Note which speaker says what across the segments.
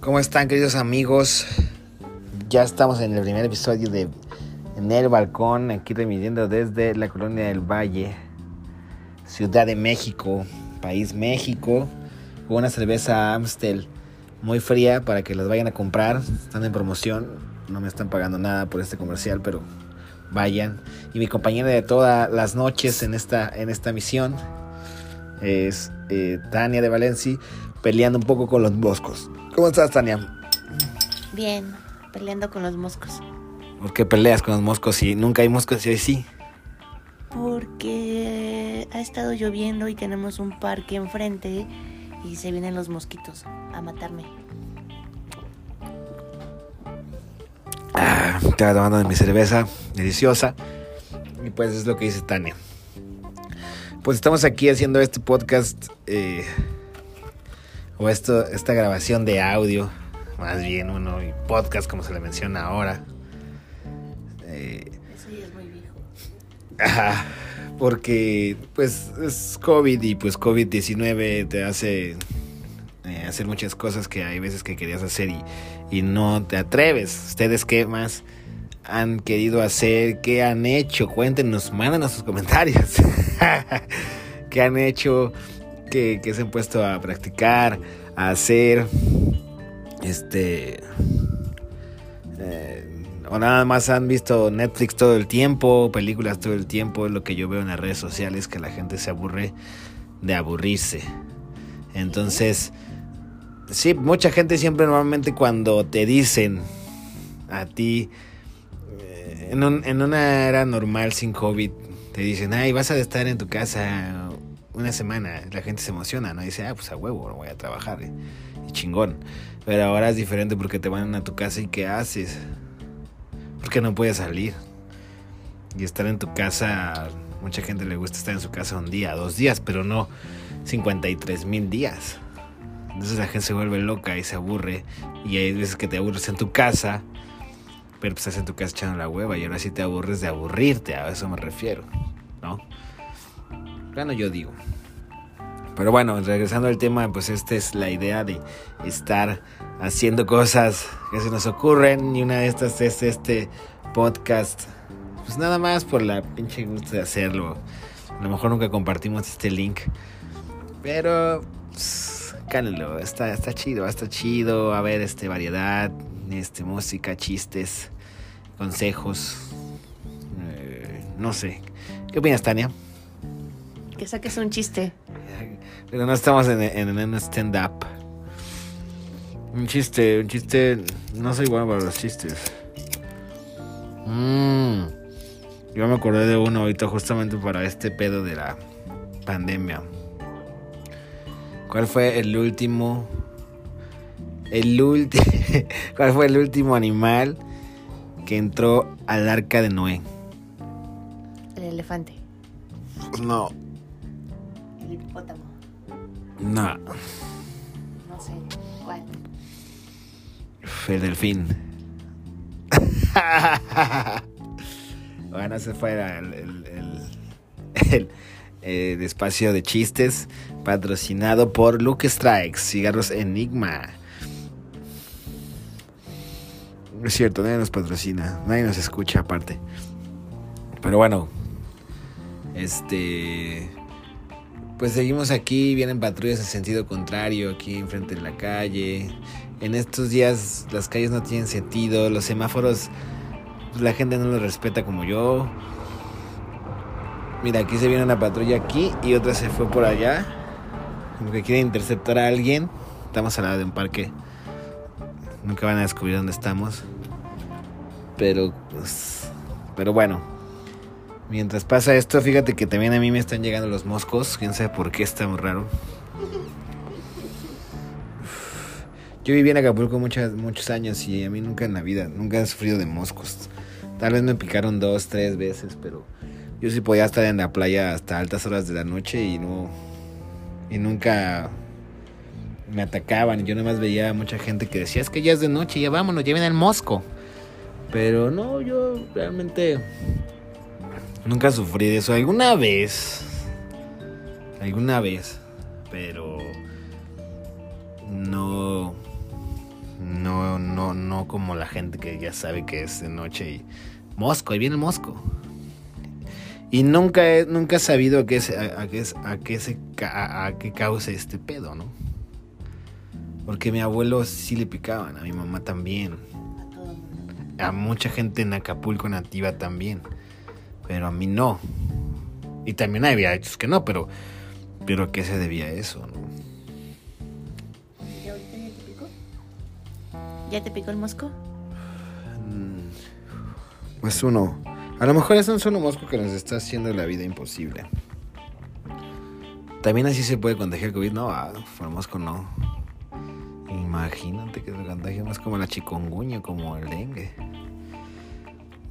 Speaker 1: ¿Cómo están queridos amigos? Ya estamos en el primer episodio de En el Balcón, aquí transmitiendo desde la colonia del Valle, Ciudad de México, país México, con una cerveza Amstel muy fría para que las vayan a comprar. Están en promoción, no me están pagando nada por este comercial, pero vayan. Y mi compañera de todas las noches en esta, en esta misión es eh, Tania de Valencia, peleando un poco con los moscos. ¿Cómo estás, Tania?
Speaker 2: Bien, peleando con los moscos.
Speaker 1: ¿Por qué peleas con los moscos y nunca hay moscos y hoy sí?
Speaker 2: Porque ha estado lloviendo y tenemos un parque enfrente y se vienen los mosquitos a matarme.
Speaker 1: Ah, estaba tomando de mi cerveza deliciosa. Y pues es lo que dice Tania. Pues estamos aquí haciendo este podcast. eh, o esto, esta grabación de audio. Más bien uno y podcast como se le menciona ahora. Eh,
Speaker 2: Eso ya es muy viejo.
Speaker 1: Ajá, porque pues es COVID y pues COVID-19 te hace eh, hacer muchas cosas que hay veces que querías hacer y, y no te atreves. ¿Ustedes qué más han querido hacer? ¿Qué han hecho? Cuéntenos, mándanos sus comentarios. ¿Qué han hecho? ¿Qué, qué se han puesto a practicar? A hacer? Este... eh, o nada más han visto Netflix todo el tiempo, películas todo el tiempo, es lo que yo veo en las redes sociales, que la gente se aburre de aburrirse. Entonces, sí, mucha gente siempre normalmente cuando te dicen a ti, eh, en, un- en una era normal sin COVID, te dicen, ay, vas a estar en tu casa una semana, la gente se emociona, ¿no? Dice, ah, pues a huevo, no voy a trabajar, y chingón. Pero ahora es diferente porque te van a tu casa y ¿qué haces? Porque no puedes salir. Y estar en tu casa, mucha gente le gusta estar en su casa un día, dos días, pero no 53 mil días. Entonces la gente se vuelve loca y se aburre. Y hay veces que te aburres en tu casa, pero pues estás en tu casa echando la hueva y ahora sí te aburres de aburrirte, a eso me refiero, ¿no? Yo digo. Pero bueno, regresando al tema, pues esta es la idea de estar haciendo cosas que se nos ocurren y una de estas es este podcast. Pues nada más por la pinche gusto de hacerlo. A lo mejor nunca compartimos este link. Pero pues, está, está chido, está chido. A ver, este variedad, este música, chistes, consejos. eh, no sé. ¿Qué opinas, Tania?
Speaker 2: Que saques un chiste.
Speaker 1: Pero no estamos en, en, stand-up. Un chiste, un chiste. No soy bueno para los chistes. Mm, yo me acordé de uno ahorita justamente para este pedo de la pandemia. ¿Cuál fue el último? El último. ¿Cuál fue el último animal que entró al arca de Noé?
Speaker 2: El elefante.
Speaker 1: No,
Speaker 2: El hipopótamo.
Speaker 1: No.
Speaker 2: No sé. ¿Cuál?
Speaker 1: El delfín. bueno, ese fue el, el, el- el- el espacio de chistes patrocinado por Luke Strikes, cigarros Enigma. Es cierto, nadie nos patrocina, nadie nos escucha aparte. Pero bueno, este... Pues seguimos aquí, vienen patrullas en sentido contrario, aquí enfrente de la calle. En estos días las calles no tienen sentido, los semáforos, la gente no los respeta como yo. Mira, aquí se viene una patrulla aquí y otra se fue por allá. Como que quiere interceptar a alguien. Estamos al lado de un parque. Nunca van a descubrir dónde estamos. Pero, pues, pero bueno. Mientras pasa esto, fíjate que también a mí me están llegando los moscos. Quién sabe por qué está muy raro. Yo viví en Acapulco muchas, muchos años y a mí nunca en la vida, nunca he sufrido de moscos. Tal vez me picaron dos, tres veces, pero yo sí podía estar en la playa hasta altas horas de la noche y no. Y nunca me atacaban. Yo nada más veía a mucha gente que decía, es que ya es de noche, ya vámonos, lleven al mosco. Pero no, yo realmente nunca sufrí de eso. Alguna vez, alguna vez, pero no, No, no, no como la gente que ya sabe que es de noche y mosco, ahí viene el mosco. Y nunca he, nunca he sabido a qué, se- a, a qué, a qué se ca- a qué causa este pedo, ¿no? Porque a mi abuelo sí le picaban, a mi mamá también,
Speaker 2: A
Speaker 1: a mucha gente en Acapulco nativa también, pero a mí no. Y también había hechos que no, pero pero a qué se debía eso, ¿no?
Speaker 2: ¿Y ahorita ya te picó? ¿Ya te picó el mosco?
Speaker 1: Pues uno. A lo mejor es un solo mosco que nos está haciendo la vida imposible. También así se puede contagiar COVID. No, ah, por mosco no. Imagínate que se contagie más como la chikungunya, como el dengue.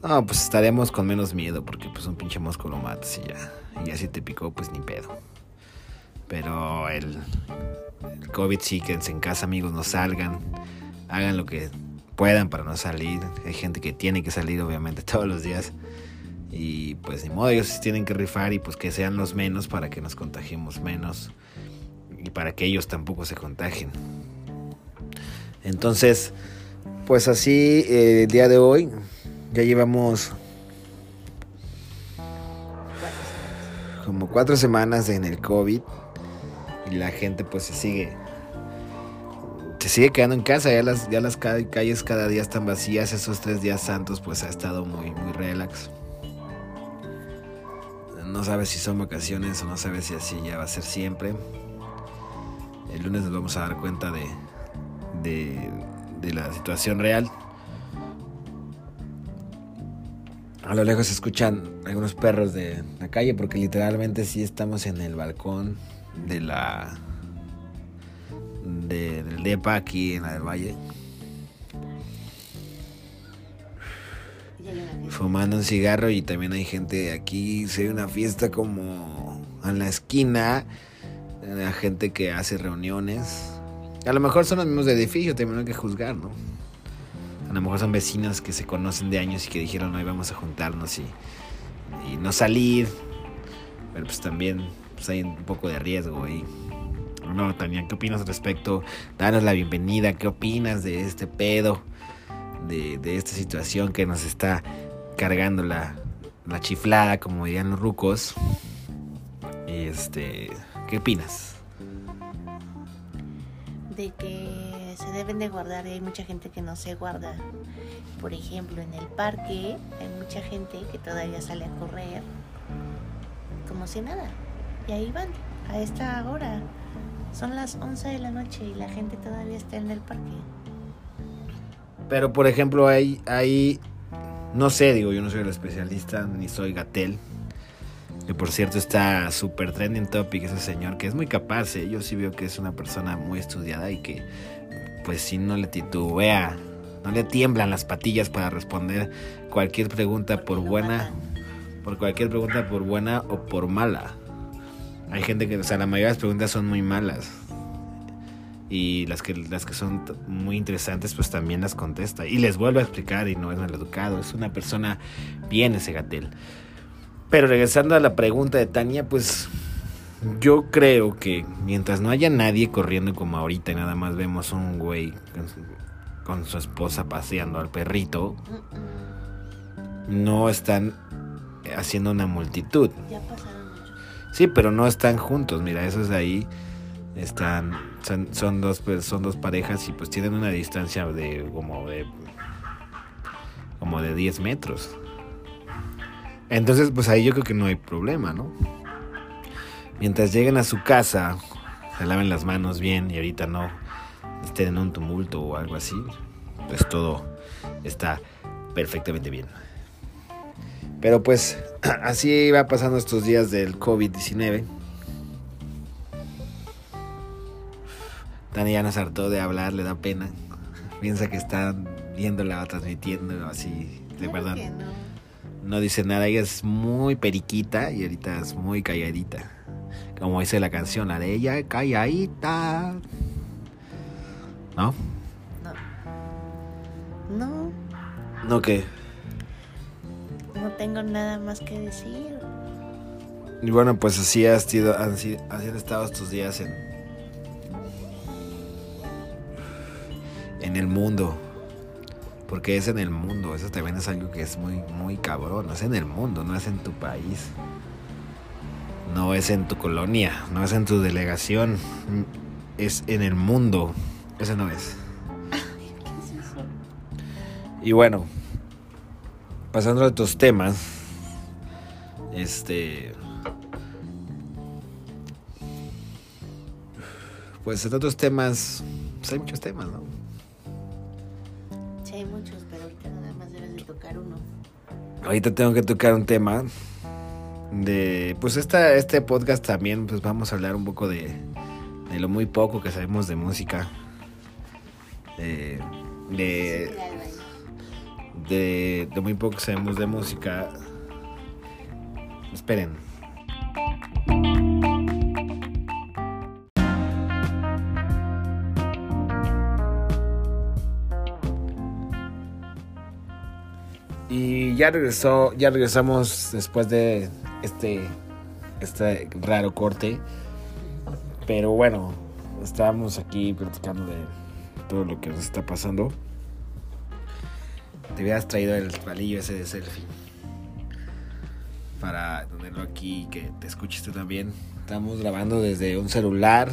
Speaker 1: No, pues estaremos con menos miedo porque pues un pinche mosco lo matas y ya. Y ya si te picó, pues ni pedo. Pero el, COVID sí, quédense en casa, amigos, no salgan. Hagan lo que puedan para no salir. Hay gente que tiene que salir, obviamente, todos los días. Y pues ni modo, ellos tienen que rifar y pues que sean los menos para que nos contagiemos menos. Y para que ellos tampoco se contagien. Entonces, pues así, eh, el día de hoy, ya llevamos como cuatro semanas en el COVID. Y la gente pues se sigue se sigue quedando en casa, ya las, ya las ca- calles cada día están vacías, esos tres días santos pues ha estado muy, muy relax. No sabes si son vacaciones o no sabes si así ya va a ser siempre. El lunes nos vamos a dar cuenta de, de, de la situación real. A lo lejos se escuchan algunos perros de la calle porque literalmente sí estamos en el balcón de la de- del DEPA aquí en la del Valle, fumando un cigarro y también hay gente aquí, se ve una fiesta como en la esquina, la gente que hace reuniones. A lo mejor son los mismos de edificio, también hay que juzgar, ¿no? A lo mejor son vecinos que se conocen de años y que dijeron hoy vamos a juntarnos y, no salir. Pero pues también pues hay un poco de riesgo ahí. No, Tania, ¿qué opinas al respecto? Danos la bienvenida, ¿qué opinas de este pedo? De, de esta situación que nos está cargando la, la chiflada, como dirían los rucos. Este, ¿qué opinas?
Speaker 2: de que se deben de guardar y hay mucha gente que no se guarda. Por ejemplo, en el parque hay mucha gente que todavía sale a correr como si nada. Y ahí van, a esta hora. Son las 11 de la noche y la gente todavía está en el parque.
Speaker 1: Pero por ejemplo, hay, hay, no sé, digo, yo no soy el especialista, ni soy Gatel. Que por cierto está súper trending topic ese señor, que es muy capaz, ¿eh? yo sí veo que es una persona muy estudiada y que pues si no le titubea, no le tiemblan las patillas para responder cualquier pregunta por buena, por cualquier pregunta por buena o por mala. Hay gente que, o sea, la mayoría de las preguntas son muy malas. Y las que, las que son muy interesantes, pues también las contesta. Y les vuelvo a explicar y no es mal educado. Es una persona bien ese Gatel. Pero regresando a la pregunta de Tania, pues yo creo que mientras no haya nadie corriendo como ahorita y nada más vemos un güey con su, con su esposa paseando al perrito, no están haciendo una multitud.
Speaker 2: Ya pasaron muchos.
Speaker 1: Sí, pero no están juntos. Mira, esos de ahí están son, son dos pues, son dos parejas y pues tienen una distancia de como de como de 10 metros. Entonces, pues ahí yo creo que no hay problema, ¿no? Mientras lleguen a su casa, se laven las manos bien y ahorita no estén en un tumulto o algo así, pues todo está perfectamente bien. Pero pues así va pasando estos días del COVID-19. Dani ya nos hartó de hablar, le da pena. Piensa que está viéndola o transmitiendo así, de verdad.
Speaker 2: No
Speaker 1: dice nada, ella es muy periquita y ahorita es muy calladita. Como dice la canción, la de ella calladita. ¿No?
Speaker 2: No. No,
Speaker 1: ¿No qué?
Speaker 2: no tengo nada más que decir.
Speaker 1: Y bueno, pues así, has sido, han, han estado estos días en... en el mundo. Porque es en el mundo, eso también es algo que es muy, muy cabrón. Es en el mundo, no es en tu país. No es en tu colonia, no es en tu delegación. Es en el mundo. Ese no es. Y bueno, pasando a otros temas. Este. Pues en otros temas. Pues hay muchos temas, ¿no?
Speaker 2: Sí, hay muchos, pero ahorita nada más debes de tocar uno.
Speaker 1: Ahorita tengo que tocar un tema. De. Pues esta, este podcast también, pues vamos a hablar un poco de. De lo muy poco que sabemos de música. De. De. De, muy poco que sabemos de música. Esperen. Y ya regresó, ya regresamos después de este, este raro corte. Pero bueno, estábamos aquí platicando de todo lo que nos está pasando. Te hubieras traído el palillo ese de selfie. Para tenerlo aquí y que te escuches tú también. Estamos grabando desde un celular.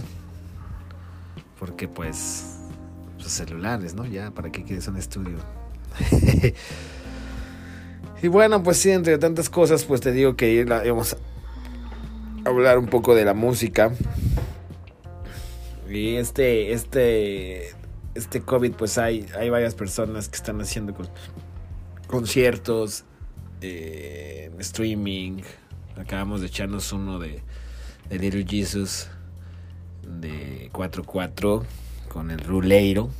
Speaker 1: Porque pues, pues celulares, ¿no? Ya, ¿para qué quieres un estudio? Y bueno, pues sí, entre tantas cosas, pues te digo que vamos a hablar un poco de la música. Y este, este, este COVID, pues hay, hay varias personas que están haciendo con, conciertos, eh, streaming. Acabamos de echarnos uno de, de Little Jesus de 4-4 con el Ruleiro.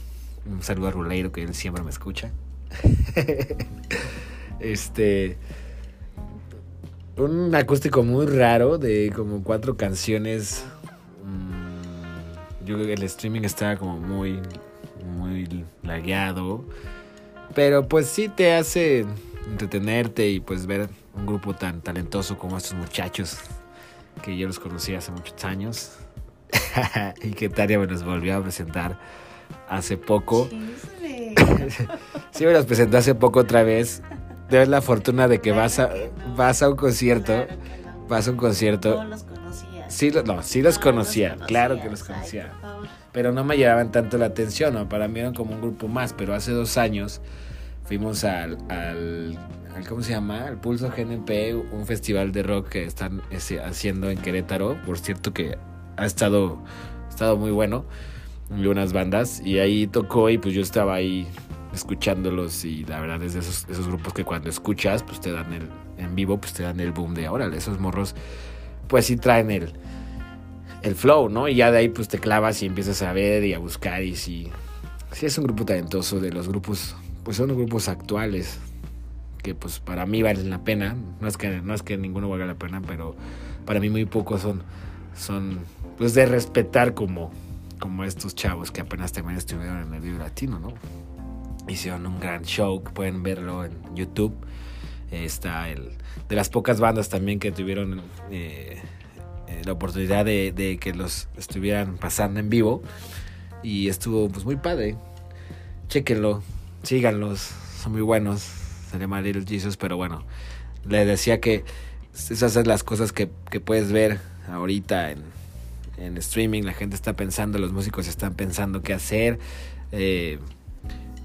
Speaker 1: Un saludo a Ruleiro que él siempre me escucha. Este. Un acústico muy raro de como cuatro canciones. Yo creo que el streaming estaba como muy. Muy lagueado. Pero pues sí te hace entretenerte y pues ver un grupo tan talentoso como estos muchachos. Que yo los conocí hace muchos años. y que Taria me los volvió a presentar hace poco. sí, me los presentó hace poco otra vez tienes la fortuna de que vas a, vas a un concierto. Vas a un concierto.
Speaker 2: No los conocía.
Speaker 1: Sí, no, sí los conocía, claro que los conocía. pero no me llevaban tanto la atención, ¿no? Para mí eran como un grupo más, pero hace dos años fuimos al, al, ¿cómo se llama? Al Pulso GNP, un festival de rock que están haciendo en Querétaro. Por cierto que ha estado, ha estado muy bueno. Y unas bandas. Y ahí tocó y pues yo estaba ahí escuchándolos y la verdad es de esos, esos grupos que cuando escuchas pues te dan el en vivo pues te dan el boom de ahora esos morros pues sí traen el el flow no y ya de ahí pues te clavas y empiezas a ver y a buscar y si sí es un grupo talentoso de los grupos pues son grupos actuales que pues para mí valen la pena no es que no es que ninguno valga la pena pero para mí muy pocos son son pues de respetar como como estos chavos que apenas también estuvieron en el video latino no hicieron un gran show, que pueden verlo en YouTube. Está el de las pocas bandas también que tuvieron eh, eh, la oportunidad de, que los estuvieran pasando en vivo. Y estuvo pues muy padre. Chequenlo, síganlos, son muy buenos. Se llama Little Jesus, pero bueno, le decía que esas son las cosas que, que puedes ver ahorita en, en, streaming. La gente está pensando, los músicos están pensando qué hacer. Eh,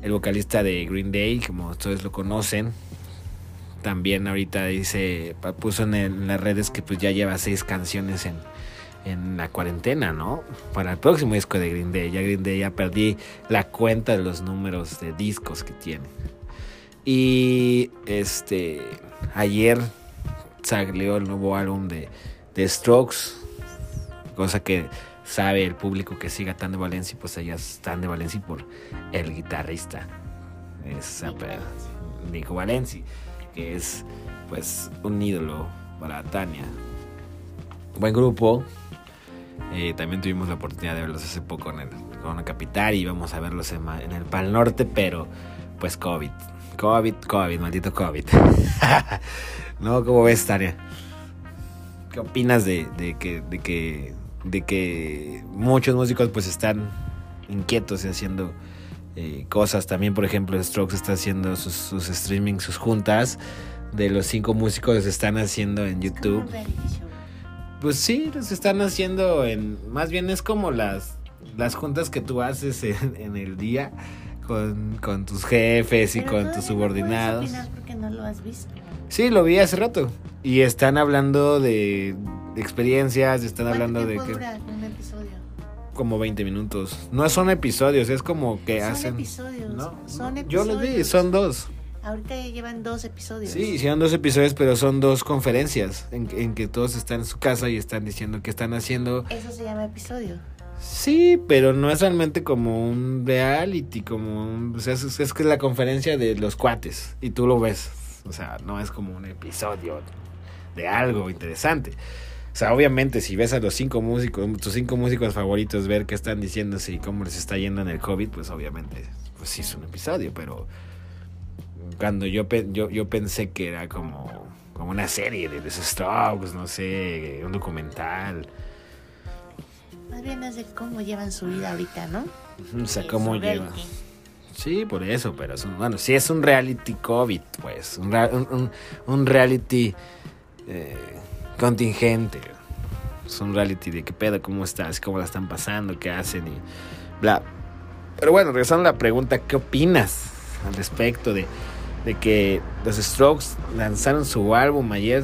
Speaker 1: el vocalista de Green Day, como ustedes lo conocen. También ahorita dice, puso en, las redes que pues ya lleva seis canciones en, en la cuarentena, ¿no? Para el próximo disco de Green Day. Ya Green Day ya perdí la cuenta de los números de discos que tiene. Y este ayer salió el nuevo álbum de, de Strokes, cosa que sabe el público que siga tan de Valencia, pues ellas están de Valencia por el guitarrista. Es Nico Valenci, que es pues un ídolo para Tania. Buen grupo. Eh, también tuvimos la oportunidad de verlos hace poco en el Corona Capital y vamos a verlos en, el Pal Norte, pero pues COVID. COVID, COVID, maldito COVID. ¿No? ¿Cómo ves, Tania? ¿Qué opinas de, de, que, de que de que muchos músicos pues están inquietos y haciendo eh, cosas. También, por ejemplo, Strokes está haciendo sus, sus streaming, sus juntas de los cinco músicos están haciendo en YouTube. Pues sí, los están haciendo en. Más bien es como las, las juntas que tú haces en, el día con, con, tus jefes y con tus subordinados.
Speaker 2: No porque no lo has visto.
Speaker 1: Sí, lo vi hace rato. Y están hablando de, experiencias, están hablando de que.
Speaker 2: Un episodio?
Speaker 1: Como 20 minutos. No son episodios, es como que
Speaker 2: son
Speaker 1: hacen.
Speaker 2: Episodios. ¿No? Son episodios.
Speaker 1: Yo los vi, son dos.
Speaker 2: Ahorita llevan dos episodios. Sí,
Speaker 1: hicieron dos episodios, pero son dos conferencias en, que todos están en su casa y están diciendo que están haciendo.
Speaker 2: Eso se llama episodio.
Speaker 1: Sí, pero no es realmente como un reality, como un, o sea, es, es que es la conferencia de los cuates y tú lo ves. O sea, no es como un episodio de algo interesante. O sea, obviamente, si ves a los cinco músicos, tus cinco músicos favoritos, ver qué están diciendo y cómo les está yendo en el COVID, pues obviamente, pues sí es un episodio, pero cuando yo, yo, yo pensé que era como, como una serie de los Strokes, no sé, un documental.
Speaker 2: Más bien es de cómo llevan su vida ahorita, ¿no?
Speaker 1: O sea, cómo llevan. Sí, por eso, pero es un, bueno, sí es un reality COVID, pues, un, un, un reality eh, contingente. Es un reality de qué pedo, cómo estás, cómo la están pasando, qué hacen y bla. Pero bueno, regresando a la pregunta, ¿qué opinas al respecto de que los Strokes lanzaron su álbum ayer.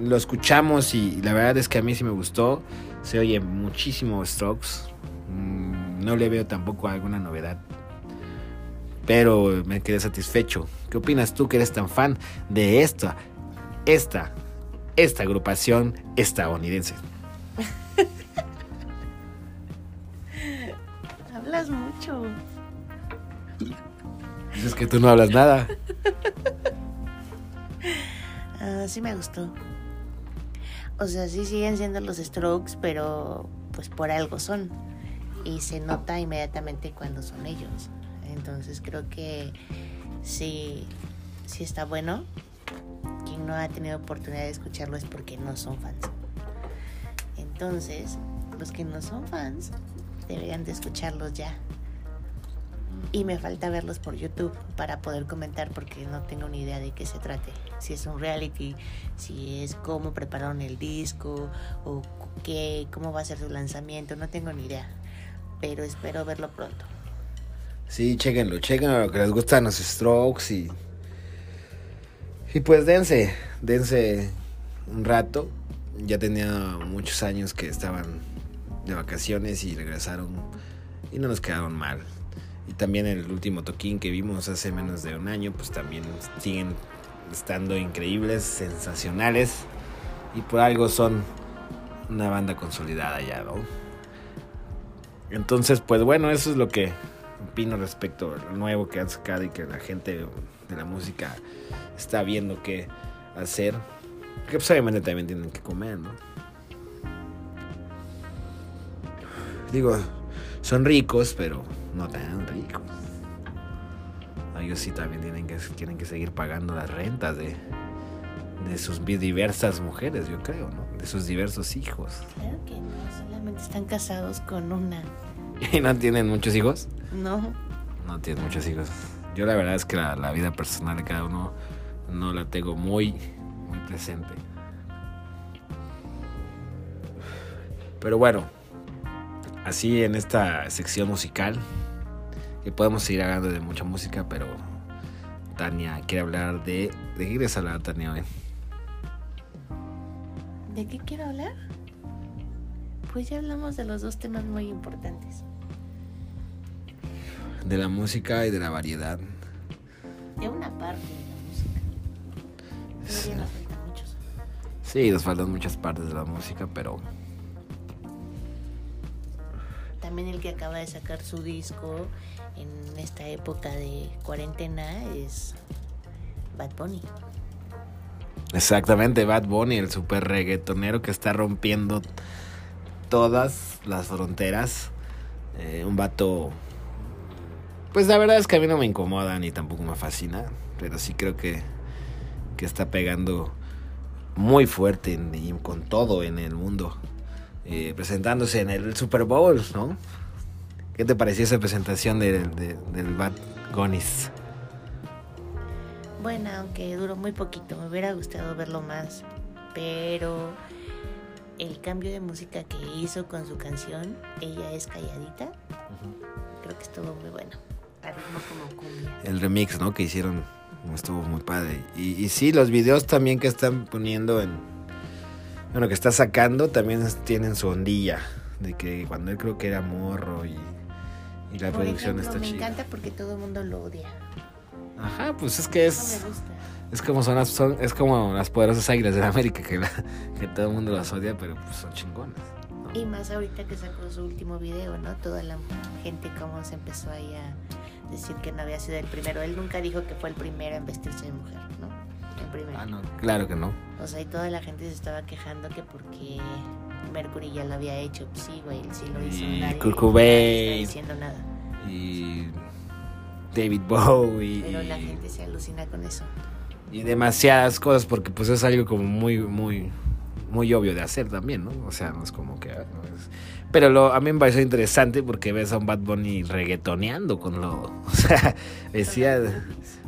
Speaker 1: lo escuchamos y la verdad es que a mí sí me gustó. Se oye muchísimo Strokes. Mm, no le veo tampoco alguna novedad. Pero me quedé satisfecho. ¿Qué opinas tú que eres tan fan de esta, esta, esta agrupación estadounidense?
Speaker 2: Hablas mucho.
Speaker 1: Es que tú no hablas nada.
Speaker 2: Ah, sí me gustó. O sea, sí siguen siendo los strokes, pero pues por algo son. Y se nota inmediatamente cuando son ellos. Entonces creo que sí, sí está bueno. Quien no ha tenido oportunidad de escucharlo es porque no son fans. Entonces, los que no son fans deberían de escucharlos ya y me falta verlos por YouTube para poder comentar porque no tengo ni idea de qué se trate. Si es un reality, si es cómo prepararon el disco o qué, cómo va a ser su lanzamiento, no tengo ni idea. Pero espero verlo pronto.
Speaker 1: Sí, chequenlo, chequenlo lo que les gustan los strokes y. Y pues dense, dense un rato. Ya tenía muchos años que estaban de vacaciones y regresaron y no nos quedaron mal. Y también el último toquín que vimos hace menos de un año, pues también siguen estando increíbles, sensacionales. Y por algo son una banda consolidada ya, ¿no? Entonces, pues bueno, eso es lo que opino respecto al nuevo que han sacado y que la gente de la música está viendo qué hacer. Que pues obviamente también tienen que comer, ¿no? Digo, son ricos, pero no tan ricos. Ellos sí también tienen que, tienen que seguir pagando las rentas de, de sus diversas mujeres, yo creo, ¿no? De sus diversos hijos.
Speaker 2: Claro que no, solamente están casados con una.
Speaker 1: ¿Y no tienen muchos hijos?
Speaker 2: No.
Speaker 1: No tienen muchos hijos. Yo la verdad es que la, la vida personal de cada uno no la tengo muy, muy presente. Pero bueno, así en esta sección musical que podemos seguir hablando de mucha música, pero Tania quiere hablar de... ¿De qué quieres hablar, Tania, hoy?
Speaker 2: ¿De qué quiero hablar? Pues ya hablamos de los dos temas muy importantes.
Speaker 1: De la música y de la variedad.
Speaker 2: De una parte de la música. Sí. nos faltan muchos.
Speaker 1: Sí, nos faltan muchas partes de la música, pero
Speaker 2: también el que acaba de sacar su disco en esta época de cuarentena es Bad Bunny.
Speaker 1: Exactamente, Bad Bunny, el super reggaetonero que está rompiendo todas las fronteras. Eh, un vato. Pues la verdad es que a mí no me incomoda ni tampoco me fascina. Pero sí creo que, que está pegando muy fuerte con todo en el mundo. Eh, presentándose en el Super Bowl, ¿no? ¿Qué te pareció esa presentación de, de- del Bad Gonis?
Speaker 2: Bueno, aunque duró muy poquito, me hubiera gustado verlo más, pero el cambio de música que hizo con su canción, Ella es calladita, creo que estuvo muy bueno. Al ritmo como cumbia.
Speaker 1: El remix, ¿no? Que hicieron estuvo muy padre. Y, y sí, los videos también que están poniendo en... Bueno, que está sacando también tienen su ondilla. De que cuando él creo que era morro y, y la
Speaker 2: Por
Speaker 1: producción
Speaker 2: ejemplo,
Speaker 1: está
Speaker 2: me
Speaker 1: chida.
Speaker 2: encanta porque todo el mundo lo odia.
Speaker 1: Ajá, pues es que
Speaker 2: Eso
Speaker 1: es...
Speaker 2: me gusta.
Speaker 1: Es como son las, son, es como las poderosas águilas de América que, la- que todo el mundo las odia, pero pues son chingonas. ¿no?
Speaker 2: Y más ahorita que sacó su último video, ¿no? Toda la gente como se empezó ahí a decir que no había sido el primero. Él nunca dijo que fue el primero en vestirse de mujer, ¿no? El primero.
Speaker 1: Ah, no, claro que no.
Speaker 2: O sea, y toda la gente se estaba quejando que porque Mercury ya lo había hecho. Pues sí, güey, él sí lo hizo.
Speaker 1: Y
Speaker 2: nadie- está diciendo nada.
Speaker 1: Y David Bowie.
Speaker 2: Pero la gente se alucina con eso.
Speaker 1: Y demasiadas cosas porque pues es algo como muy muy muy obvio de hacer también no o sea no es como que ah, pero lo a mí me pareció interesante porque ves a un Bad Bunny reggaetoneando con lo o sea decía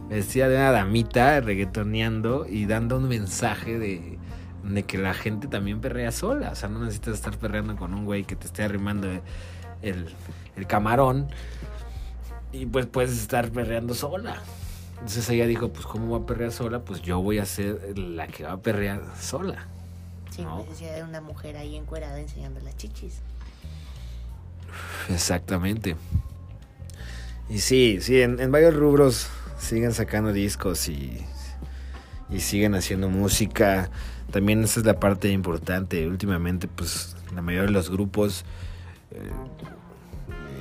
Speaker 1: decía de una damita reggaetoneando y dando un mensaje de de que la gente también perrea sola. O sea no necesitas estar perreando con un güey que te esté arrimando el, el camarón y pues puedes estar perreando sola entonces ella dijo, pues ¿cómo va a perrear sola? Pues yo voy a ser la que va a perrear sola.
Speaker 2: Sin
Speaker 1: No.
Speaker 2: necesidad de una mujer ahí encuerada enseñando las chichis.
Speaker 1: Exactamente. Y sí, sí, en, en varios rubros siguen sacando discos y, y siguen haciendo música. También esa es la parte importante. Últimamente, pues la mayoría de los grupos, eh,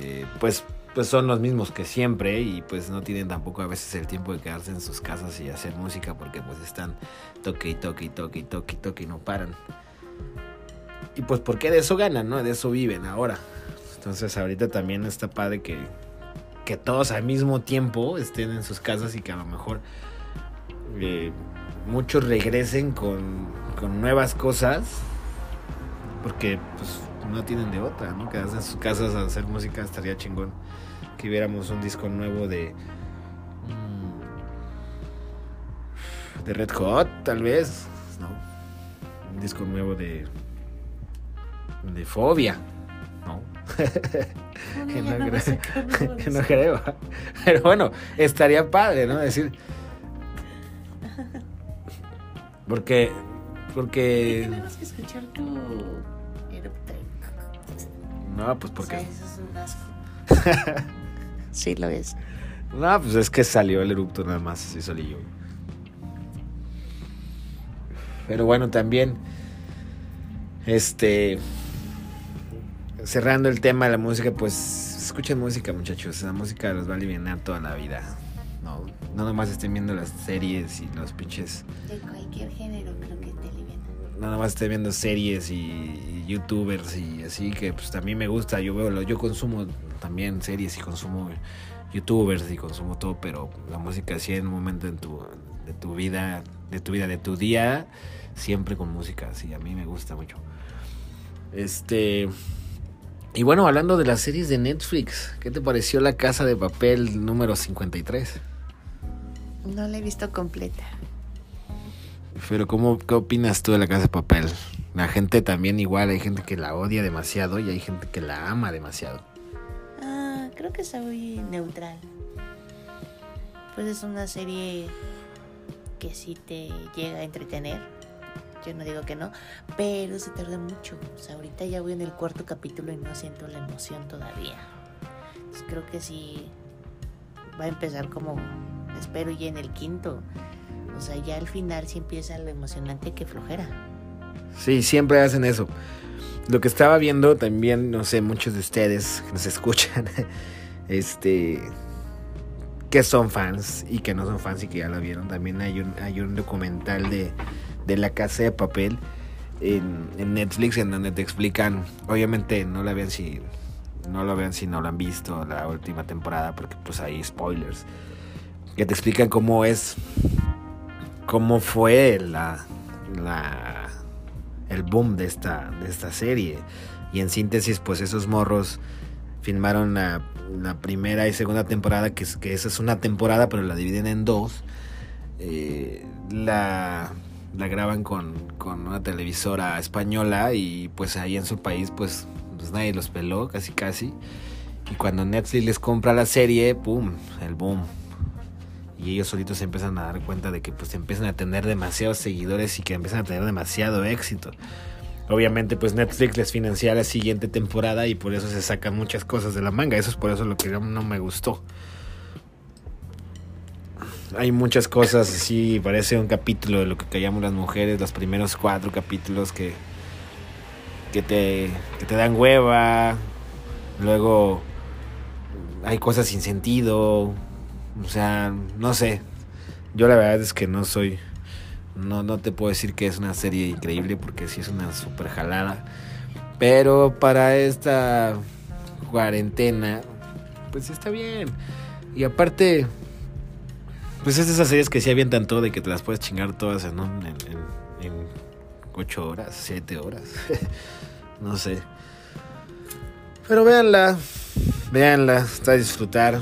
Speaker 1: eh, pues, pues son los mismos que siempre y pues no tienen tampoco a veces el tiempo de quedarse en sus casas y hacer música porque pues están toque y toque y toque y toque y toque y no paran. Y pues porque de eso ganan, ¿no? De eso viven ahora. Entonces ahorita también está padre que, que todos al mismo tiempo estén en sus casas y que a lo mejor eh, muchos regresen con, con nuevas cosas porque pues no tienen de otra, ¿no? Quedarse en sus casas a hacer música estaría chingón. Que viéramos un disco nuevo de... mm, De Red Hot, tal vez, ¿no? Un disco nuevo de... De Fobia, ¿no? que no, creo, que no creo. Pero bueno, estaría padre, ¿no? Decir. Porque. Porque.
Speaker 2: Tenemos que escuchar tu.
Speaker 1: No, pues
Speaker 2: O
Speaker 1: porque.
Speaker 2: sea, eso es un asco. sí, lo es.
Speaker 1: No, pues es que salió el erupto nada más, así solillo. Pero bueno, también. Este. Cerrando el tema de la música, pues escuchen música, muchachos. La música los va a aliviar toda la vida. No, no nomás estén viendo las series y los pinches.
Speaker 2: De cualquier género creo que te alivian.
Speaker 1: No nomás estén viendo series y, y youtubers y así que pues también me gusta. Yo veo, lo- yo consumo también series y consumo youtubers y consumo todo, pero la música sí en un momento en tu, de tu vida, de tu vida, de tu día, siempre con música, sí, a mí me gusta mucho. Este. Y bueno, hablando de las series de Netflix, ¿qué te pareció La Casa de Papel número 53?
Speaker 2: No la he visto completa.
Speaker 1: Pero ¿cómo, ¿qué opinas tú de La Casa de Papel? La gente también igual, hay gente que la odia demasiado y hay gente que la ama demasiado.
Speaker 2: Creo que soy neutral. Pues es una serie que sí te llega a entretener. Yo no digo que no, pero se tarda mucho. O sea, ahorita ya voy en el cuarto capítulo y no siento la emoción todavía. Creo que sí va a empezar como espero ya en el quinto. O sea, ya al final sí empieza lo emocionante que flojera.
Speaker 1: Sí, siempre hacen eso. Lo que estaba viendo también, no sé, muchos de ustedes que nos escuchan, este, que son fans y que no son fans y que ya la vieron, también hay un, hay un documental de, de La Casa de Papel en, en Netflix en donde te explican, obviamente no la vean si no lo vean si no lo han visto la última temporada porque pues hay spoilers que te explican cómo es cómo fue la, la el boom de esta, de esta serie. Y en síntesis, pues esos morros filmaron la, primera y segunda temporada, que, es- esa es una temporada, pero la dividen en dos. Eh, la, la graban con, con una televisora española y pues ahí en su país pues, pues nadie los peló, casi casi. Y cuando Netflix les compra la serie, ¡pum! El boom. Y ellos solitos se empiezan a dar cuenta de que pues empiezan a tener demasiados seguidores y que empiezan a tener demasiado éxito. Obviamente pues Netflix les financia la siguiente temporada y por eso se sacan muchas cosas de la manga. Eso es por eso lo que no- me gustó. Hay muchas cosas así, parece un capítulo de lo que callamos las mujeres, los primeros cuatro capítulos que, que, te, que te dan hueva. Luego hay cosas sin sentido. O sea, no sé. Yo la verdad es que no soy... No, no te puedo decir que es una serie increíble porque sí es una super jalada. Pero para esta cuarentena, pues está bien. Y aparte, pues es de esas series que sí avientan todo de que te las puedes chingar todas en, en, en, en ocho horas, siete horas. no sé. Pero véanla, véanla, está a disfrutar.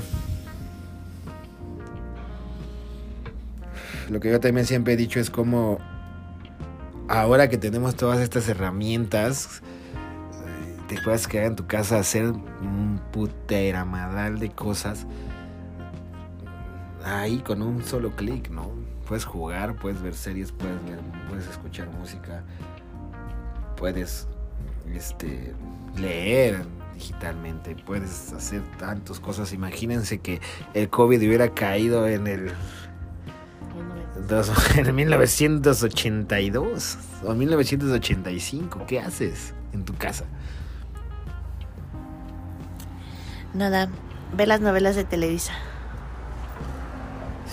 Speaker 1: Lo que yo también siempre he dicho es como ahora que tenemos todas estas herramientas, eh, te puedes quedar en tu casa hacer un puteramadral de cosas ahí con un solo clic, ¿no? Puedes jugar, puedes ver series, puedes ver, puedes escuchar música, puedes este leer digitalmente, puedes hacer tantas cosas. Imagínense que el COVID hubiera caído en el dos- en 1982 o 1985. ¿Qué haces en tu casa?
Speaker 2: Nada, ve las novelas de Televisa.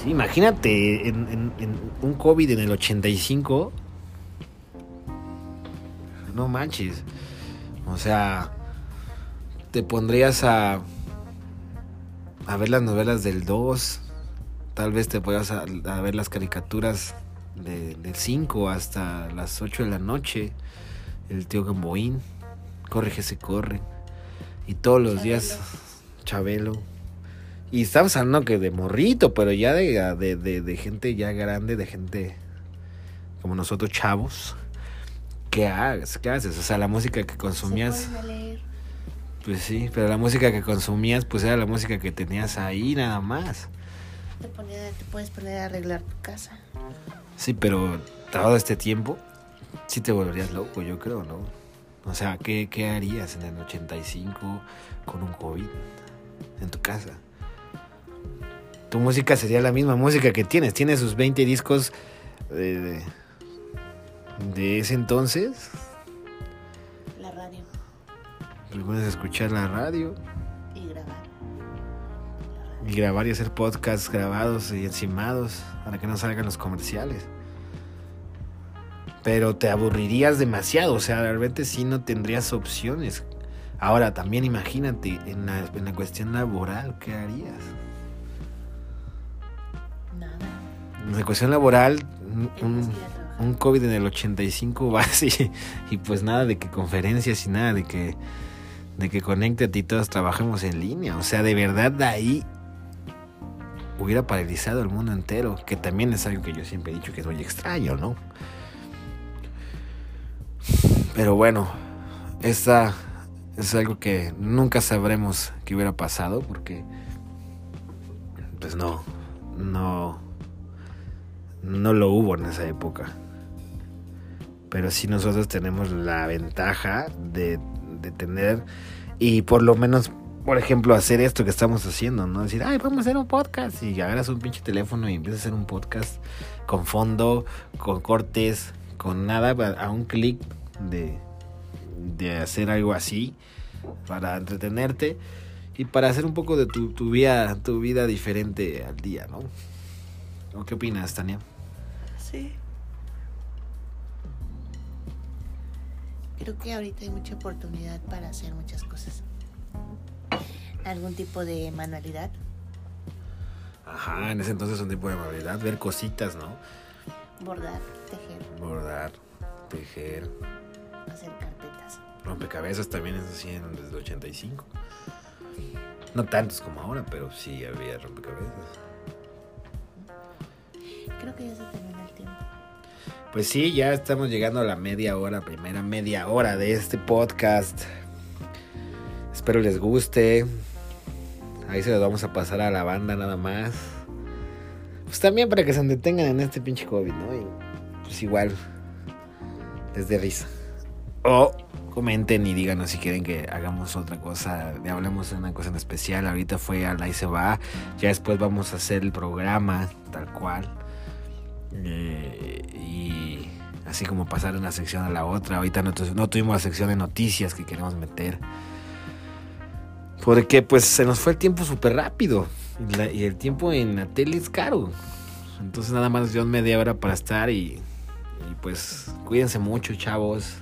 Speaker 1: Sí, imagínate en, en- en un COVID en el 85. No manches. O sea, te pondrías a a ver las novelas del 2. Tal vez te podrías a, a ver las caricaturas de- del 5 hasta las 8 de la noche. El tío Gamboín. Corre que se corre. Y todos los días Chabelo. Y estamos hablando que de morrito, pero ya de, de, de- de gente ya grande, de gente como nosotros chavos. ¿Qué haces? ¿Qué haces? O sea, la música que consumías, pues sí, pero la música que consumías, pues era la música que tenías ahí nada más.
Speaker 2: Te, puedes poner a arreglar tu casa.
Speaker 1: Sí, pero todo este tiempo, sí te volverías loco, yo creo, ¿no? O sea, ¿qué, qué harías en el 85 con un COVID en tu casa? Tu música sería la misma música que tienes. Tienes sus 20 discos de, de, ese entonces.
Speaker 2: La radio
Speaker 1: puedes escuchar la radio.
Speaker 2: Y grabar
Speaker 1: y hacer podcasts grabados y encimados para que no salgan los comerciales. Pero te aburrirías demasiado, o sea, realmente sí no tendrías opciones. Ahora, también imagínate en la, en la cuestión laboral, ¿qué harías?
Speaker 2: Nada.
Speaker 1: En la cuestión laboral, un, COVID en el 85 vas y, y pues nada de que conferencias y nada de que, de que conéctate y todos trabajemos en línea. O sea, de verdad de ahí hubiera paralizado el mundo entero, que también es algo que yo siempre he dicho que es muy extraño, ¿no? Pero bueno, esta es algo que nunca sabremos que hubiera pasado porque pues no, no, no lo hubo en esa época. Pero sí nosotros tenemos la ventaja de, de tener y por lo menos, por ejemplo, hacer esto que estamos haciendo, ¿no? Decir, ay, vamos a hacer un podcast y agarras un pinche teléfono y empiezas a hacer un podcast con fondo, con cortes, con nada, a un clic de, de hacer algo así para entretenerte y para hacer un poco de tu, tu vida, tu vida diferente al día, ¿no? ¿O qué opinas, Tania?
Speaker 2: Sí. Creo que ahorita hay mucha oportunidad para hacer muchas cosas. Algún tipo de manualidad.
Speaker 1: Ajá, en ese entonces un tipo de manualidad, ver cositas, ¿no?
Speaker 2: Bordar, tejer,
Speaker 1: Bordar, tejer,
Speaker 2: hacer carpetas.
Speaker 1: rompecabezas también es así en- desde el 85. No tantos como ahora, pero sí había rompecabezas.
Speaker 2: Creo que ya se termina el tiempo.
Speaker 1: Pues sí, ya estamos llegando a la media hora, primera media hora de este podcast. Espero les guste. Ahí se los vamos a pasar a la banda nada más. Pues también para que se detengan en este pinche COVID, ¿no? Y pues igual les dé risa. O comenten y díganos si quieren que hagamos otra cosa, le hablemos de una cosa en especial. Ahorita fue al ahí se va. Ya después vamos a hacer el programa tal cual. Eh, y así como pasar de una sección a la otra. Ahorita no, no tuvimos la sección de noticias que queremos meter. Porque pues se nos fue el tiempo súper rápido. Y, la- y el tiempo en la tele es caro. Entonces nada más dio media hora para estar y, y, pues cuídense mucho chavos.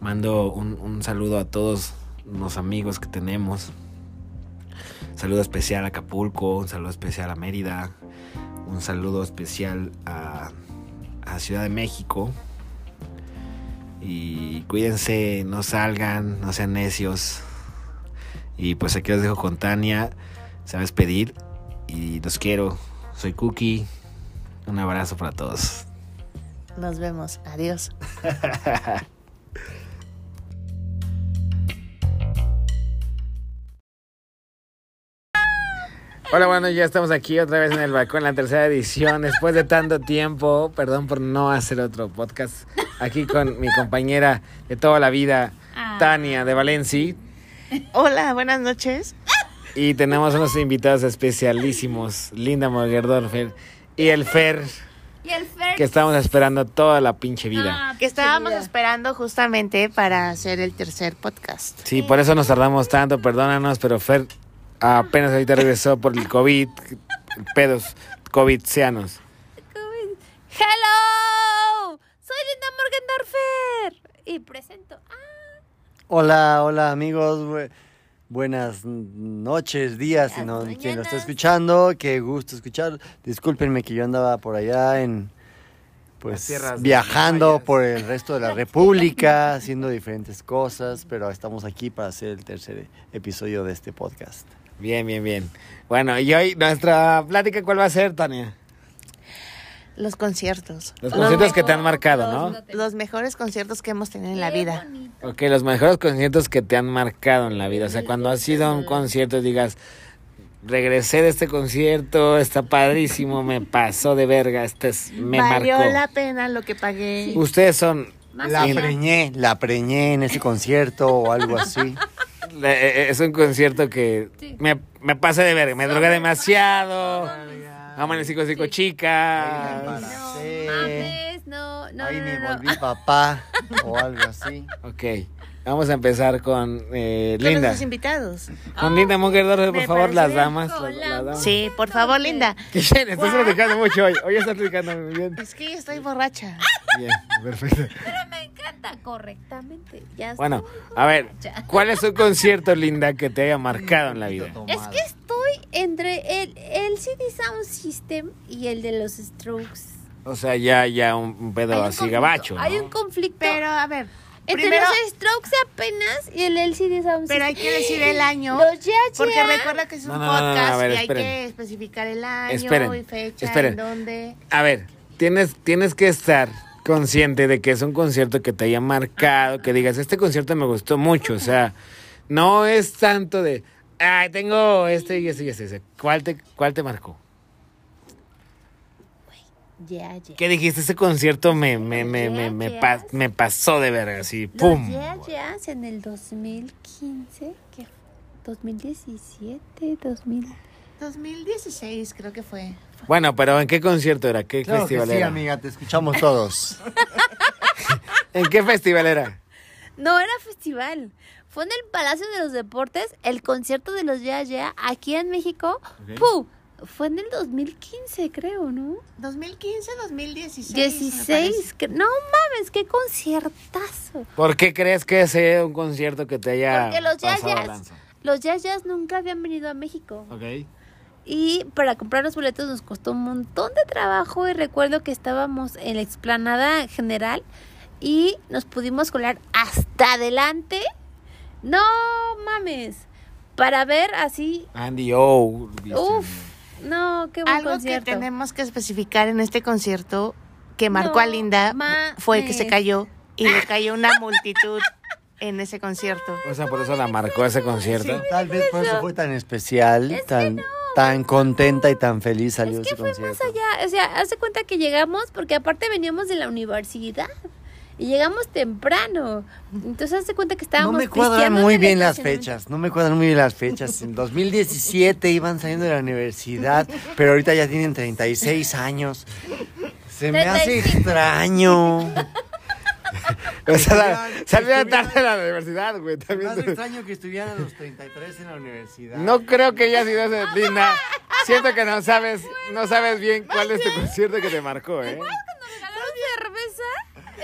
Speaker 1: Mando un, un saludo a todos los amigos que tenemos. Saludo especial a Acapulco, un saludo especial a Mérida, un saludo especial a, a Ciudad de México. Y cuídense, no salgan, no sean necios. Y pues aquí los dejo con Tania. Se va a despedir. Y los quiero. Soy Cookie. Un abrazo para todos.
Speaker 2: Nos vemos. Adiós.
Speaker 1: Hola, bueno, ya estamos aquí otra vez en el balcón, la tercera edición. Después de tanto tiempo, perdón por no hacer otro podcast. Aquí con mi compañera de toda la vida, Tania de Valencia.
Speaker 2: Hola, buenas noches.
Speaker 1: Y tenemos unos invitados especialísimos, Linda Morgerdorfer y el Fer,
Speaker 3: Y el Fer.
Speaker 1: que estamos esperando toda la pinche vida.
Speaker 3: Ah,
Speaker 2: Que estábamos esperando justamente para hacer el tercer podcast.
Speaker 1: Sí, por eso nos tardamos tanto, perdónanos, pero Fer apenas ahorita regresó por el COVID, pedos COVID-cianos.
Speaker 3: ¡Hello! Soy Linda Morgendorfer. Y presento. Ah,
Speaker 4: Hola, hola amigos, bu- buenas noches, días, si no, quien lo está escuchando, qué gusto escuchar. Discúlpenme que yo andaba por allá en, pues, viajando por el resto de la República, haciendo diferentes cosas, pero estamos aquí para hacer el tercer episodio de este podcast.
Speaker 1: Bien, bien, bien. Bueno, y hoy nuestra plática, ¿cuál va a ser, Tania?
Speaker 2: Los conciertos.
Speaker 1: Los conciertos que te han marcado,
Speaker 3: los
Speaker 1: ¿no?
Speaker 2: Los mejores conciertos que hemos tenido en la vida.
Speaker 3: bonito.
Speaker 1: Ok, los mejores conciertos que te han marcado en la vida. O sea, cuando has ido a un concierto y digas, regresé de este concierto, está padrísimo, me pasó de verga, este es, me
Speaker 2: Valió
Speaker 1: marcó.
Speaker 2: la pena lo que pagué.
Speaker 1: Ustedes son,
Speaker 3: Más
Speaker 4: La preñé, la preñé en ese concierto o algo así.
Speaker 1: eh, es un concierto que
Speaker 3: Sí.
Speaker 1: me, me pasé de verga, me drogué demasiado, amanecí con cinco
Speaker 4: Ahí
Speaker 1: chicas.
Speaker 3: No mames, no, no,
Speaker 4: Ahí
Speaker 3: no,
Speaker 4: me
Speaker 3: no, no.
Speaker 4: volví papá o algo así.
Speaker 1: Ok, vamos a empezar con eh,
Speaker 2: Con
Speaker 1: Linda.
Speaker 2: nuestros invitados.
Speaker 1: Con Linda Muggerdorfer, por
Speaker 2: me
Speaker 1: favor, las damas. las-
Speaker 3: Con
Speaker 1: las
Speaker 3: la
Speaker 1: damas.
Speaker 2: Sí, por favor, Linda.
Speaker 1: Bien, estás platicando mucho hoy. Hoy estás platicando muy bien.
Speaker 2: Es que yo estoy borracha.
Speaker 1: Bien, perfecto.
Speaker 3: Pero me encanta correctamente. Ya
Speaker 1: Bueno,
Speaker 3: estoy
Speaker 1: a ver. ¿cuál es un concierto, Linda, que te haya marcado en la vida?
Speaker 3: Es que estoy entre el, el CD Sound System y el de los Strokes.
Speaker 1: O sea, ya, ya un, pedo
Speaker 3: Hay un
Speaker 1: así
Speaker 3: conflicto,
Speaker 1: gabacho, ¿no?
Speaker 3: Hay un conflicto.
Speaker 2: Pero, a ver,
Speaker 3: entre
Speaker 2: primero,
Speaker 3: los Strokes apenas y el LCD Sound
Speaker 2: pero hay que decir el año.
Speaker 3: Los Ya
Speaker 2: Porque
Speaker 3: Ya.
Speaker 2: recuerda que es un
Speaker 1: No, no, no, no,
Speaker 2: podcast
Speaker 1: ver,
Speaker 2: y hay que especificar el año
Speaker 1: Esperen,
Speaker 2: y fecha,
Speaker 1: esperen.
Speaker 2: en dónde.
Speaker 1: A ver, tienes, tienes que estar consciente de que es un concierto que te haya marcado, que digas, este concierto me gustó mucho, o sea, no es tanto de, ay, tengo este y este y este, ¿cuál te, cuál te marcó?
Speaker 3: Ya.
Speaker 1: ¿Qué dijiste? Ese concierto me, me, me, me, me, pa- me pasó de verga, así,
Speaker 3: Los
Speaker 1: ¡pum!
Speaker 3: Ya Jazz en el 2015, ¿qué? 2017, 2000.
Speaker 2: 2016 creo que fue.
Speaker 1: Bueno, pero ¿en qué concierto era? ¿Qué
Speaker 4: Claro que
Speaker 1: festival
Speaker 4: sí,
Speaker 1: era?
Speaker 4: amiga, te escuchamos todos.
Speaker 1: ¿En qué festival era?
Speaker 3: No era festival. Fue en el Palacio de los Deportes, el concierto de los Ya Ya aquí en México. ¡Puh! Fue en el 2015, creo, ¿no?
Speaker 2: 2015, 2016. me
Speaker 3: 16. que- No mames, qué conciertazo.
Speaker 1: ¿Por qué crees que sea un concierto que te haya
Speaker 3: Porque los Ya
Speaker 1: pasado lanza?
Speaker 3: los Ya Jazz nunca habían venido a México.
Speaker 1: Ok.
Speaker 3: Y para comprar los boletos nos costó un montón de trabajo y recuerdo que estábamos en la explanada general y nos pudimos colar hasta adelante. No mames. para ver así.
Speaker 1: Andy O.
Speaker 3: Uf, no, qué buen
Speaker 2: Algo
Speaker 3: concierto.
Speaker 2: que tenemos que especificar en este concierto que marcó a
Speaker 3: No
Speaker 2: Linda fue que se
Speaker 3: mames.
Speaker 2: cayó y le cayó una multitud en ese concierto.
Speaker 1: O sea, por eso la marcó ese concierto.
Speaker 4: Tal vez por eso fue tan especial, tan, tan contenta y tan feliz salió
Speaker 3: Es que
Speaker 4: ese
Speaker 3: fue más
Speaker 4: concierto.
Speaker 3: allá, o sea, hace cuenta que llegamos, porque aparte veníamos de la universidad y llegamos temprano. Entonces hace cuenta que
Speaker 4: No
Speaker 3: estábamos
Speaker 4: me cuadran muy bien las fechas, no me cuadran muy bien las fechas. En 2017 iban saliendo de la universidad, pero ahorita ya tienen 36 años. Se me hace
Speaker 3: 35.
Speaker 4: extraño.
Speaker 1: O sea, salieron tarde de la universidad, güey.
Speaker 4: Me
Speaker 1: También.
Speaker 4: extraño que estuvieran a los 33 en la universidad.
Speaker 1: No creo que haya sido ese, Linda. Siento que no sabes, no sabes bien cuál es tu concierto que te marcó, ¿eh?
Speaker 3: Cuando regalaron cerveza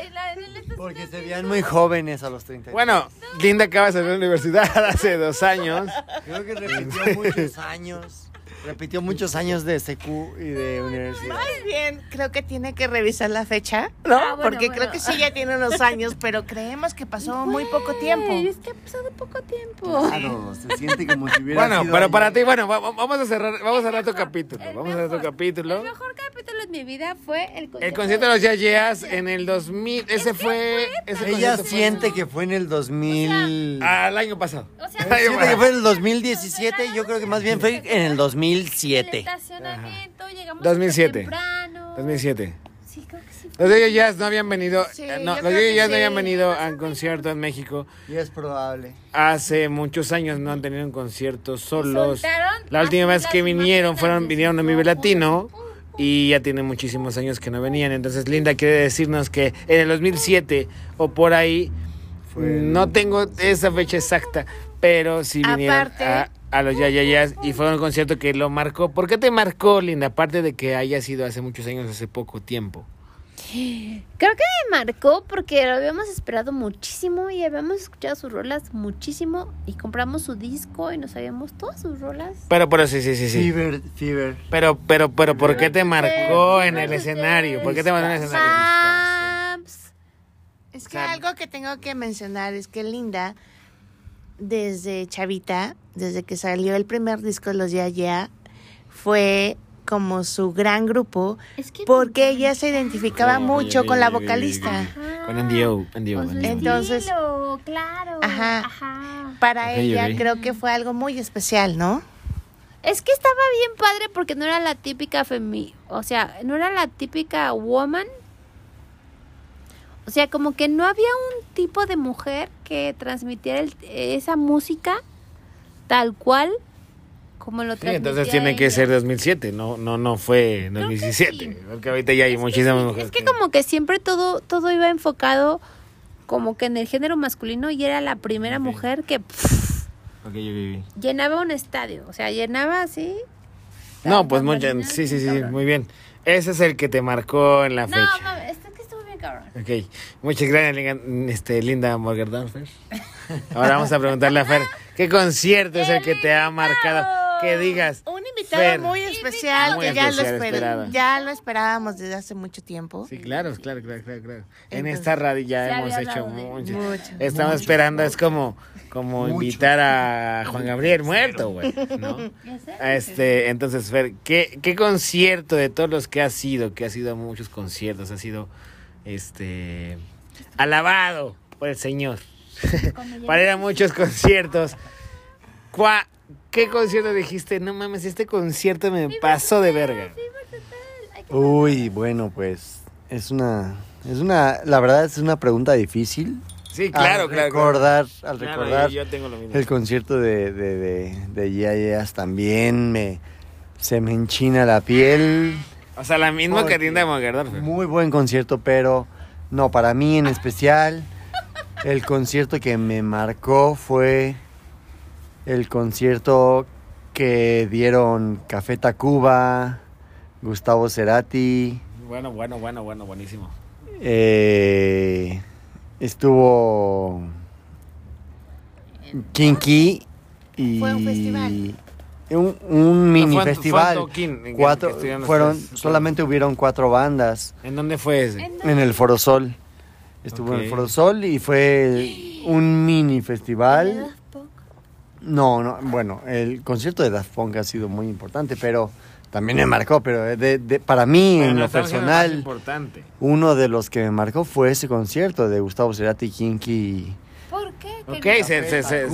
Speaker 3: en, la- en el estacionamiento.
Speaker 4: Porque se veían muy jóvenes a los 33.
Speaker 1: Bueno, Linda acaba de salir de la universidad hace dos años.
Speaker 4: creo que repitió muchos años. Repitió muchos años de SQ y de universidad.
Speaker 2: Más bien, creo que tiene que revisar la fecha, ¿no?
Speaker 3: Ah, bueno,
Speaker 2: Porque creo
Speaker 3: bueno.
Speaker 2: que sí ya tiene unos años, pero creemos que pasó muy poco tiempo.
Speaker 3: Es que ha pasado poco tiempo.
Speaker 4: Claro, se siente como si hubiera
Speaker 1: Bueno,
Speaker 4: sido
Speaker 1: pero
Speaker 4: ayer.
Speaker 1: para ti, bueno, va- va- vamos a cerrar, vamos a cerrar tu capítulo. Vamos a cerrar tu
Speaker 3: mejor-
Speaker 1: capítulo.
Speaker 3: El mejor capítulo en mi vida fue el concierto.
Speaker 1: El concierto de los Yayas en el 2000, ese fue... Ese
Speaker 4: Ella
Speaker 1: fue-
Speaker 4: siente que fue en el 2000.
Speaker 1: Al año pasado.
Speaker 3: O sea,
Speaker 1: El año
Speaker 4: Siente que fue en el 2017 y yo creo que más bien fue en el
Speaker 3: el
Speaker 4: 2007.
Speaker 3: estacionamiento, llegamos
Speaker 1: 2007.
Speaker 3: temprano.
Speaker 1: 2007.
Speaker 3: Sí, creo que sí.
Speaker 1: Los Yayas no habían venido,
Speaker 2: Sí,
Speaker 1: eh, no, los
Speaker 2: que
Speaker 1: Yayas no habían venido a un concierto en México.
Speaker 4: Y es probable.
Speaker 1: Hace muchos años no han tenido un concierto solos. La última vez que vinieron fueron
Speaker 3: de
Speaker 1: vinieron a
Speaker 3: ojos.
Speaker 1: Latino y ya tiene muchísimos años que no venían. Entonces Linda quiere decirnos que en el 2007 o por ahí no tengo esa fecha exacta, pero sí vinieron
Speaker 2: Aparte-
Speaker 1: a, a los Yayayas y fue un concierto que lo marcó. ¿Por qué te marcó, Linda? Aparte de que haya sido hace muchos años, hace poco tiempo.
Speaker 3: Creo que me marcó porque lo habíamos esperado muchísimo y habíamos escuchado sus rolas muchísimo y compramos su disco y nos sabíamos todas sus rolas.
Speaker 1: Pero, pero sí, sí, sí, sí.
Speaker 4: Fever, Fever.
Speaker 1: Pero, pero, pero, ¿por qué te marcó en el escenario? ¿Por qué te marcó en el escenario?
Speaker 2: Es que algo que tengo que mencionar es que Linda, desde chavita, desde que salió el primer disco de los Ya Ya, fue como su gran grupo,
Speaker 3: Es que
Speaker 2: porque ella se identificaba mucho con la vocalista.
Speaker 1: Con Andy O. Andy O,
Speaker 3: Con su
Speaker 1: Andy O.
Speaker 2: Entonces-
Speaker 3: estilo, claro.
Speaker 2: Ajá.
Speaker 3: Ajá.
Speaker 2: Para ella creo que fue algo muy especial, ¿no?
Speaker 3: Es que estaba bien padre porque no era la típica femi, o sea, no era la típica woman. O sea, como que no había un tipo de mujer que transmitiera el- esa música tal cual como lo
Speaker 1: Sí, entonces tiene que
Speaker 3: ella.
Speaker 1: ser 2007, no, no, no fue
Speaker 3: Creo que
Speaker 1: 2017.
Speaker 3: sí.
Speaker 1: Porque ahorita ya hay
Speaker 3: Es que
Speaker 1: muchísimas
Speaker 3: sí,
Speaker 1: mujeres.
Speaker 3: Es que como que siempre todo todo iba enfocado como que en el género masculino y era la primera
Speaker 1: Ok.
Speaker 3: mujer que pff,
Speaker 1: Ok, ok, ok.
Speaker 3: llenaba un estadio, o sea, llenaba así.
Speaker 1: No, pues muchas. Sí, sí, sí, muy bien. Ese es el que te marcó en la
Speaker 3: No,
Speaker 1: fecha.
Speaker 3: no, este cabrón.
Speaker 1: Ok, muchas gracias, Linda, este, Linda Morgerdorfer. Ahora vamos a preguntarle a Fer, ¿qué concierto es el que te ha marcado? Que digas,
Speaker 2: Un invitado
Speaker 1: Fer.
Speaker 2: muy especial
Speaker 1: Muy
Speaker 2: que ya,
Speaker 1: especial,
Speaker 2: lo esper-
Speaker 1: esperado.
Speaker 2: ya lo esperábamos desde hace mucho tiempo.
Speaker 1: Sí, claro, claro, claro, claro, claro. En esta radio ya hemos hecho mucho.
Speaker 2: Mucho.
Speaker 1: Estamos esperando, es como, como
Speaker 4: Mucho.
Speaker 1: invitar a Juan Gabriel muerto, güey, ¿no? Este, entonces, Fer, ¿qué, ¿qué concierto de todos los que has sido, que has ido a muchos conciertos, ha sido, este, alabado por el Señor? Para ir a muchos conciertos. ¿Cuá- ¿Qué concierto dijiste? No mames, este concierto me pasó de verga.
Speaker 4: Uy, bueno, pues es una, es una, la verdad es una pregunta difícil.
Speaker 1: Sí, claro,
Speaker 4: al
Speaker 1: claro.
Speaker 4: recordar, al
Speaker 1: Claro,
Speaker 4: recordar
Speaker 1: yo, yo tengo lo mismo.
Speaker 4: el concierto de de de, de también me se me enchina la piel.
Speaker 1: O sea, la misma que
Speaker 4: Porque-
Speaker 1: Linda Mogerdorfer.
Speaker 4: Muy buen concierto, pero no para mí en especial el concierto que me marcó fue el concierto que dieron Café Tacuba, Gustavo Cerati,
Speaker 1: Bueno, bueno, bueno, bueno, buenísimo.
Speaker 4: eh, estuvo Kinky y
Speaker 2: Fue un festival.
Speaker 4: Un, un mini
Speaker 1: fue en-
Speaker 4: festival.
Speaker 1: fue Toquín, en
Speaker 4: Cuatro, fueron,
Speaker 1: ustedes.
Speaker 4: solamente hubieron cuatro bandas
Speaker 1: ¿En dónde fue ese?
Speaker 4: en el Foro Sol. Estuvo en el
Speaker 1: Ok.
Speaker 4: Foro Sol y fue un mini festival. No, no, bueno, el concierto de Daft Punk ha sido muy importante, pero también me marcó, pero de, de- para mí,
Speaker 1: Bueno,
Speaker 4: en lo personal,
Speaker 1: importante.
Speaker 4: uno de los que me marcó fue ese concierto de Gustavo Cerati, Kinky
Speaker 3: ¿Por qué?
Speaker 1: Ok,
Speaker 3: ¿Qué
Speaker 1: se, se, se-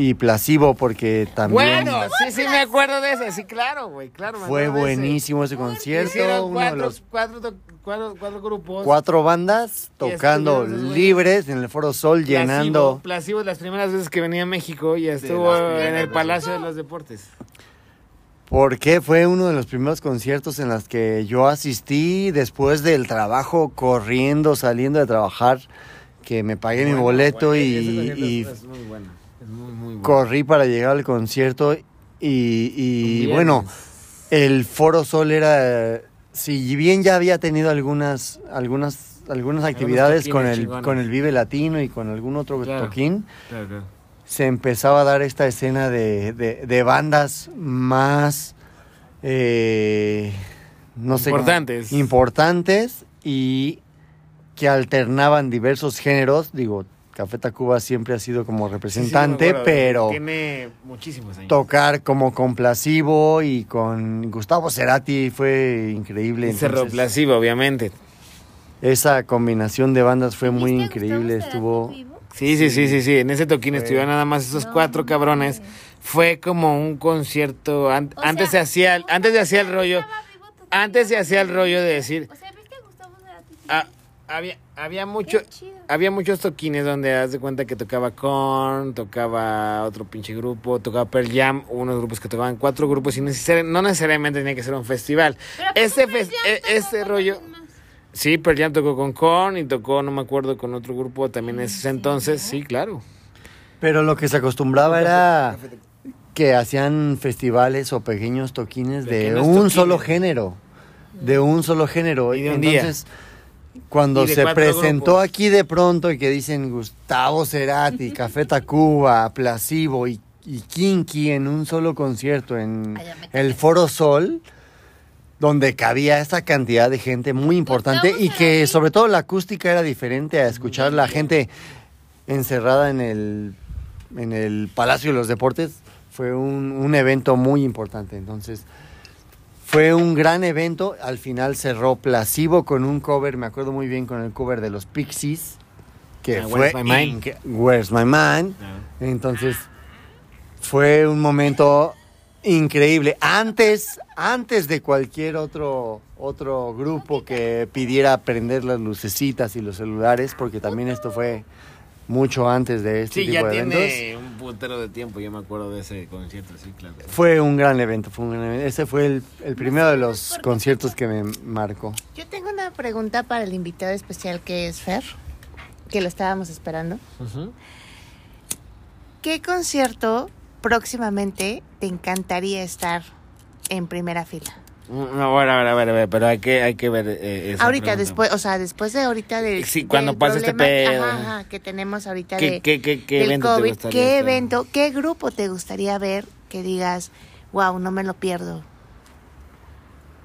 Speaker 4: y Placebo, porque también
Speaker 1: Bueno, sí, sí me acuerdo de ese, sí, claro, güey, claro.
Speaker 4: fue buenísimo ese concierto.
Speaker 1: Hicieron
Speaker 4: Uno de
Speaker 1: cuatro,
Speaker 4: los
Speaker 1: cuatro, cuatro, cuatro grupos.
Speaker 4: cuatro bandas
Speaker 1: Y
Speaker 4: tocando libres en el Foro Sol,
Speaker 1: Placebo,
Speaker 4: llenando.
Speaker 1: Placebo, las primeras veces que venía a México y estuvo en el. Palacio de los Deportes.
Speaker 4: Porque fue uno de los primeros conciertos en los que yo asistí después del trabajo, corriendo, saliendo de trabajar, que me pagué mi
Speaker 1: Bueno,
Speaker 4: boleto
Speaker 1: güey,
Speaker 4: y, y
Speaker 1: es, es muy bueno. Es muy, muy bueno.
Speaker 4: corrí para llegar al concierto y, bueno, el Foro Sol era, si bien ya había tenido algunas, algunas, algunas actividades con el,
Speaker 1: chingones.
Speaker 4: con el Vive Latino y con algún otro
Speaker 1: Claro.
Speaker 4: toquín,
Speaker 1: Claro, claro.
Speaker 4: se empezaba a dar esta escena de, de- de bandas más, eh, no sé,
Speaker 1: Importantes.
Speaker 4: importantes y que alternaban diversos géneros. Digo, Café Tacuba siempre ha sido como
Speaker 1: Sí, sí,
Speaker 4: representante,
Speaker 1: acuerdo,
Speaker 4: pero
Speaker 1: Tiene muchísimos años.
Speaker 4: tocar como con Placebo y con Gustavo Cerati fue increíble.
Speaker 1: Cerro obviamente.
Speaker 4: esa combinación de bandas fue muy
Speaker 3: ¿Viste a Gustavo
Speaker 4: increíble. Estuvo.
Speaker 1: Sí, sí, sí, sí, sí. En ese toquín
Speaker 4: Fue-
Speaker 1: estuvieron nada más esos
Speaker 3: No,
Speaker 1: cuatro cabrones. Fue como un concierto. an-
Speaker 3: O
Speaker 1: antes se hacía, antes se hacía el rollo. Antes se hacía el rollo de decir,
Speaker 3: O sea, ¿viste a Gustavo Cerati?
Speaker 1: ah, había, había mucho, había muchos toquines donde haz de cuenta que tocaba Korn, tocaba otro pinche grupo, tocaba Pearl Jam, unos grupos que tocaban cuatro grupos y necesari- no necesariamente tenía que ser un festival.
Speaker 3: Pero
Speaker 1: Ese,
Speaker 3: ¿cómo
Speaker 1: fes-
Speaker 3: Pearl
Speaker 1: e-
Speaker 3: Jam tocó
Speaker 1: ese
Speaker 3: con
Speaker 1: rollo, sí, Pearl Jam tocó con Korn y tocó, no me acuerdo, con otro grupo también en ese entonces, sí, claro.
Speaker 4: Pero lo que se acostumbraba era que hacían festivales o pequeños toquines de
Speaker 1: Pequeños
Speaker 4: un
Speaker 1: toquines.
Speaker 4: solo género. De un solo género.
Speaker 1: Y de un día.
Speaker 4: Cuando se presentó
Speaker 1: grupos.
Speaker 4: aquí de pronto y que dicen Gustavo Cerati, Café Tacuba, Placebo y, y Kinky en un solo concierto en el Foro Sol, donde cabía esta cantidad de gente muy importante
Speaker 3: Gustavo
Speaker 4: y que sobre todo la acústica era diferente a escuchar la gente encerrada en el, en el Palacio de los Deportes. Fue un, un evento muy importante. Entonces, fue un gran evento. Al final cerró Placebo con un cover, me acuerdo muy bien con el cover de los Pixies, que
Speaker 1: Ah,
Speaker 4: fue
Speaker 1: Where's My Mind.
Speaker 4: inque- Where's My Mind. Entonces, fue un momento increíble. Antes, antes de cualquier otro, otro grupo que pidiera prender las lucecitas y los celulares, porque también esto fue mucho antes de este
Speaker 1: Sí,
Speaker 4: tipo
Speaker 1: ya
Speaker 4: de eventos.
Speaker 1: tiene un putero de tiempo, yo me acuerdo de ese concierto, sí, claro.
Speaker 4: Fue un gran evento, fue un gran evento. Ese fue el, el primero de los conciertos que me marcó.
Speaker 2: Yo tengo una pregunta para el invitado especial que es Fer, que lo estábamos esperando. ¿Qué concierto próximamente te encantaría estar en primera fila?
Speaker 1: No, bueno, a ver, a ver, a ver, pero hay que, hay que ver eh, esa
Speaker 2: ahorita,
Speaker 1: pregunta.
Speaker 2: después, o sea, después de ahorita de
Speaker 1: Sí, cuando
Speaker 2: del
Speaker 1: pase este
Speaker 2: problema,
Speaker 1: pedo.
Speaker 2: ajá, ajá, que tenemos ahorita
Speaker 1: ¿Qué,
Speaker 2: de
Speaker 1: qué, qué, qué
Speaker 2: del
Speaker 1: evento te
Speaker 2: COVID,
Speaker 1: gustaría
Speaker 2: ¿qué evento, qué grupo te gustaría ver que digas, wow, no me lo pierdo?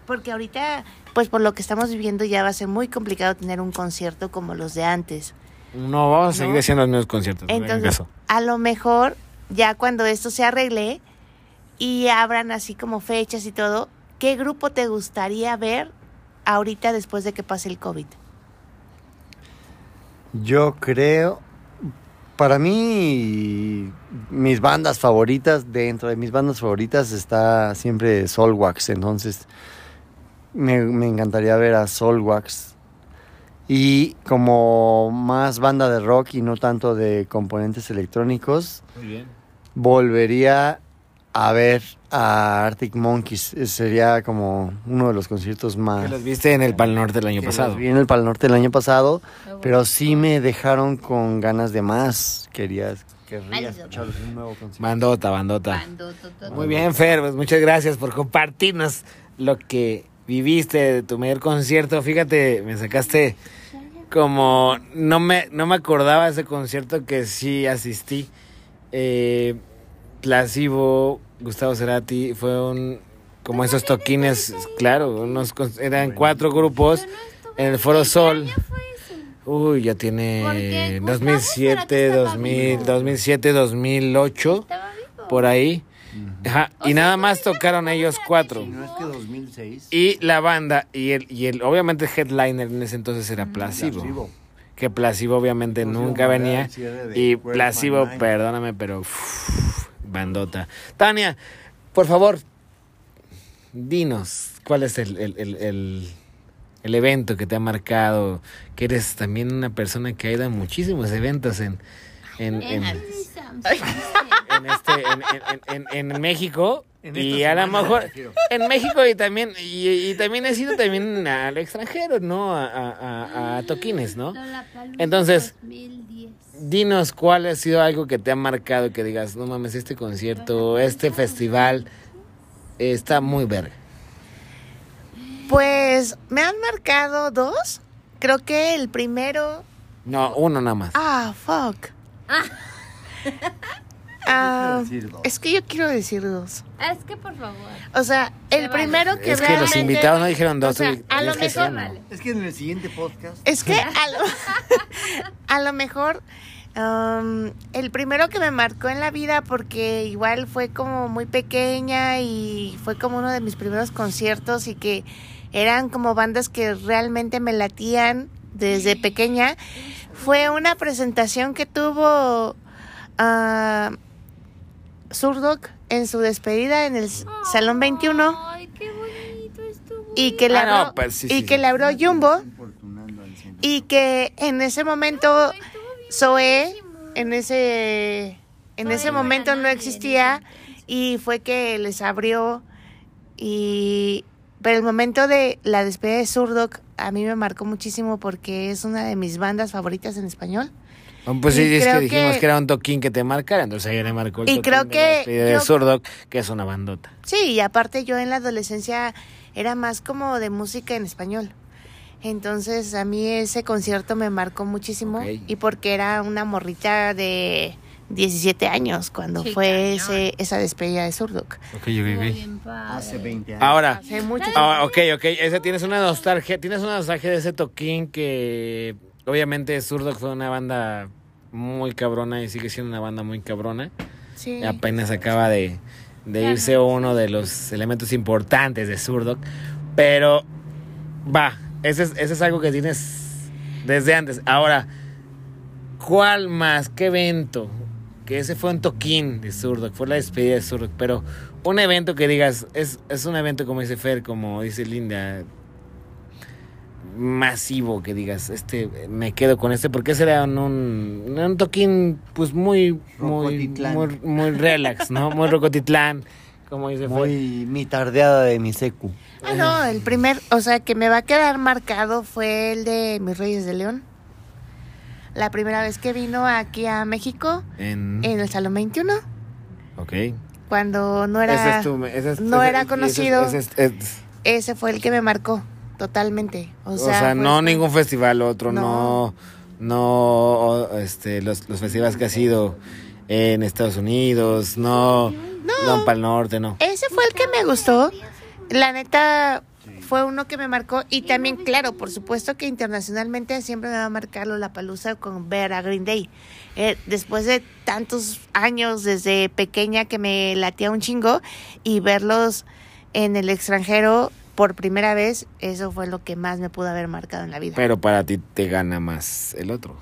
Speaker 2: Porque ahorita, pues por lo que estamos viviendo, ya va a ser muy complicado tener un concierto como los de antes.
Speaker 1: No, vamos a seguir
Speaker 2: ¿No?
Speaker 1: haciendo los mismos conciertos. no
Speaker 2: Entonces,
Speaker 1: caso.
Speaker 2: a lo mejor, ya cuando esto se arregle y abran así como fechas y todo, ¿qué grupo te gustaría ver ahorita después de que pase el COVID?
Speaker 4: Yo creo, para mí, mis bandas favoritas, dentro de mis bandas favoritas está siempre Solwax, entonces me, me encantaría ver a Solwax. Y como más banda de rock y no tanto de componentes electrónicos,
Speaker 1: Muy bien.
Speaker 4: volvería a ver a Arctic Monkeys. Sería como uno de los conciertos más...
Speaker 1: Que los viste en el Pal Norte el año
Speaker 4: que
Speaker 1: pasado.
Speaker 4: los Vi en el Pal Norte el año pasado, pero sí me dejaron con ganas de más. Querías, querría escuchar un nuevo concierto.
Speaker 1: Bandota, bandota. Muy bien, Fer, pues muchas gracias por compartirnos lo que viviste de tu mayor concierto. Fíjate, me sacaste como no me no me acordaba de ese concierto que sí asistí. Eh, Placebo, Gustavo Cerati, fue un como esos toquines, claro, unos eran cuatro grupos en el Foro
Speaker 3: ¿qué
Speaker 1: Sol. Uy, ya tiene
Speaker 3: Gustavo,
Speaker 1: 2007,
Speaker 3: ¿será que estaba
Speaker 1: 2000,
Speaker 3: vivo?
Speaker 1: 2007, 2008,
Speaker 3: Estaba vivo.
Speaker 1: por ahí. Ajá, y nada más tocaron ellos cuatro.
Speaker 4: ¿No es que 2006?
Speaker 1: Y la banda, y el, y el obviamente headliner en ese entonces era Placebo.
Speaker 4: Placebo.
Speaker 1: Que Placebo obviamente
Speaker 4: Placebo
Speaker 1: nunca venía. Y Placebo, perdóname, pero uff, bandota. Tania, por favor, dinos, ¿cuál es el, el, el, el- el evento que te ha marcado? Que eres también una persona que ha ido a muchísimos eventos en, en, en,
Speaker 3: En
Speaker 1: este, en, en- en- en México.
Speaker 4: En
Speaker 1: y a lo mejor en México y también y, y también he sido también al extranjero, ¿no? A, a, a- a toquines, ¿no? Entonces-
Speaker 3: 2010.
Speaker 1: Dinos cuál ha sido algo que te ha marcado que digas, no mames, este concierto, este festival está muy verga.
Speaker 2: Pues me han marcado dos. Creo que el primero.
Speaker 1: No, uno nada más.
Speaker 2: Ah, fuck. Ah,
Speaker 4: dos.
Speaker 2: es que yo quiero decir dos.
Speaker 3: Ah, Es que por favor.
Speaker 2: O sea, el primero que
Speaker 1: es que los invitados no dijeron dos.
Speaker 2: o sea,
Speaker 1: y-
Speaker 2: a lo
Speaker 1: que
Speaker 2: mejor-.
Speaker 4: Es que en el siguiente podcast.
Speaker 2: Es que a lo, a lo mejor um, el primero que me marcó en la vida porque igual fue como muy pequeña y fue como uno de mis primeros conciertos y que eran como bandas que realmente me latían desde pequeña fue una presentación que tuvo ah, Zurdok en su despedida en el Salón 21
Speaker 3: Ay, qué bonito estuvo.
Speaker 2: y que le
Speaker 1: Ah, no,
Speaker 2: abrió,
Speaker 1: pues sí,
Speaker 2: y
Speaker 1: sí,
Speaker 2: que
Speaker 1: sí.
Speaker 2: le abrió Jumbo. y que en ese momento
Speaker 3: Ay,
Speaker 2: en ese en ese momento no existía y fue que les abrió. Y pero el momento de la despedida de Zurdok a mí me marcó muchísimo porque es una de mis bandas favoritas en español
Speaker 1: Pues sí, es que dijimos
Speaker 2: que-
Speaker 1: que... era un toquín que te marcara, entonces ahí le marcó el
Speaker 2: Y
Speaker 1: toquín
Speaker 2: creo
Speaker 1: de
Speaker 2: que-
Speaker 1: de
Speaker 2: creo-
Speaker 1: Zurdok, que es una bandota.
Speaker 2: Sí, y aparte yo en la adolescencia era más como de música en español. Entonces a mí ese concierto me marcó muchísimo y porque era una morrita de 17 años cuando
Speaker 3: Sí,
Speaker 2: fue ese, esa despedida de Zurdok.
Speaker 1: Ok,
Speaker 3: bien padre.
Speaker 4: Hace 20 años.
Speaker 1: Ahora,
Speaker 2: Hace mucho
Speaker 1: ah, ok, ok, ese tienes una nostalgia, tienes una nostalgia de ese toquín que obviamente Zurdok fue una banda muy cabrona y sigue siendo una banda muy cabrona.
Speaker 2: Sí.
Speaker 1: Apenas acaba de, de irse uno de los elementos importantes de Zurdok. Pero va, ese es, ese es algo que tienes desde antes. Ahora, ¿cuál más? ¿Qué evento? Que ese fue un toquín de Zurdok, fue la despedida de Zurdok. Pero un evento que digas, es, es un evento como dice Fer, como dice Linda, masivo que digas, este, me quedo con este, porque ese era un, un, un toquín, pues muy, muy, muy, muy relax, ¿no? Muy rocotitlán, como dice.
Speaker 4: Muy mi tardeada de mi secu.
Speaker 2: Ah, no, el primer, o sea, que me va a quedar marcado fue el de Mis Reyes de León. La primera vez que vino aquí a México,
Speaker 1: En,
Speaker 2: en el Salón 21,
Speaker 1: ok.
Speaker 2: cuando no era...
Speaker 1: Ese es tu- ese es-
Speaker 2: no
Speaker 1: ese-
Speaker 2: era conocido.
Speaker 1: ese es- es-
Speaker 2: Ese fue el que me marcó totalmente. O
Speaker 1: o
Speaker 2: sea,
Speaker 1: no
Speaker 2: ese-
Speaker 1: ningún festival, otro, no,
Speaker 2: No.
Speaker 1: no, este, los, los festivales que ha sido en Estados Unidos, no, no, para el norte, no.
Speaker 2: Ese fue el que me gustó. La neta fue uno que me marcó y también, claro, por supuesto que internacionalmente siempre me va a marcar la palusa con ver a Green Day. Eh, después de tantos años desde pequeña que me latía un chingo y verlos en el extranjero por primera vez, eso fue lo que más me pudo haber marcado en la vida.
Speaker 1: Pero para ti te gana más el otro.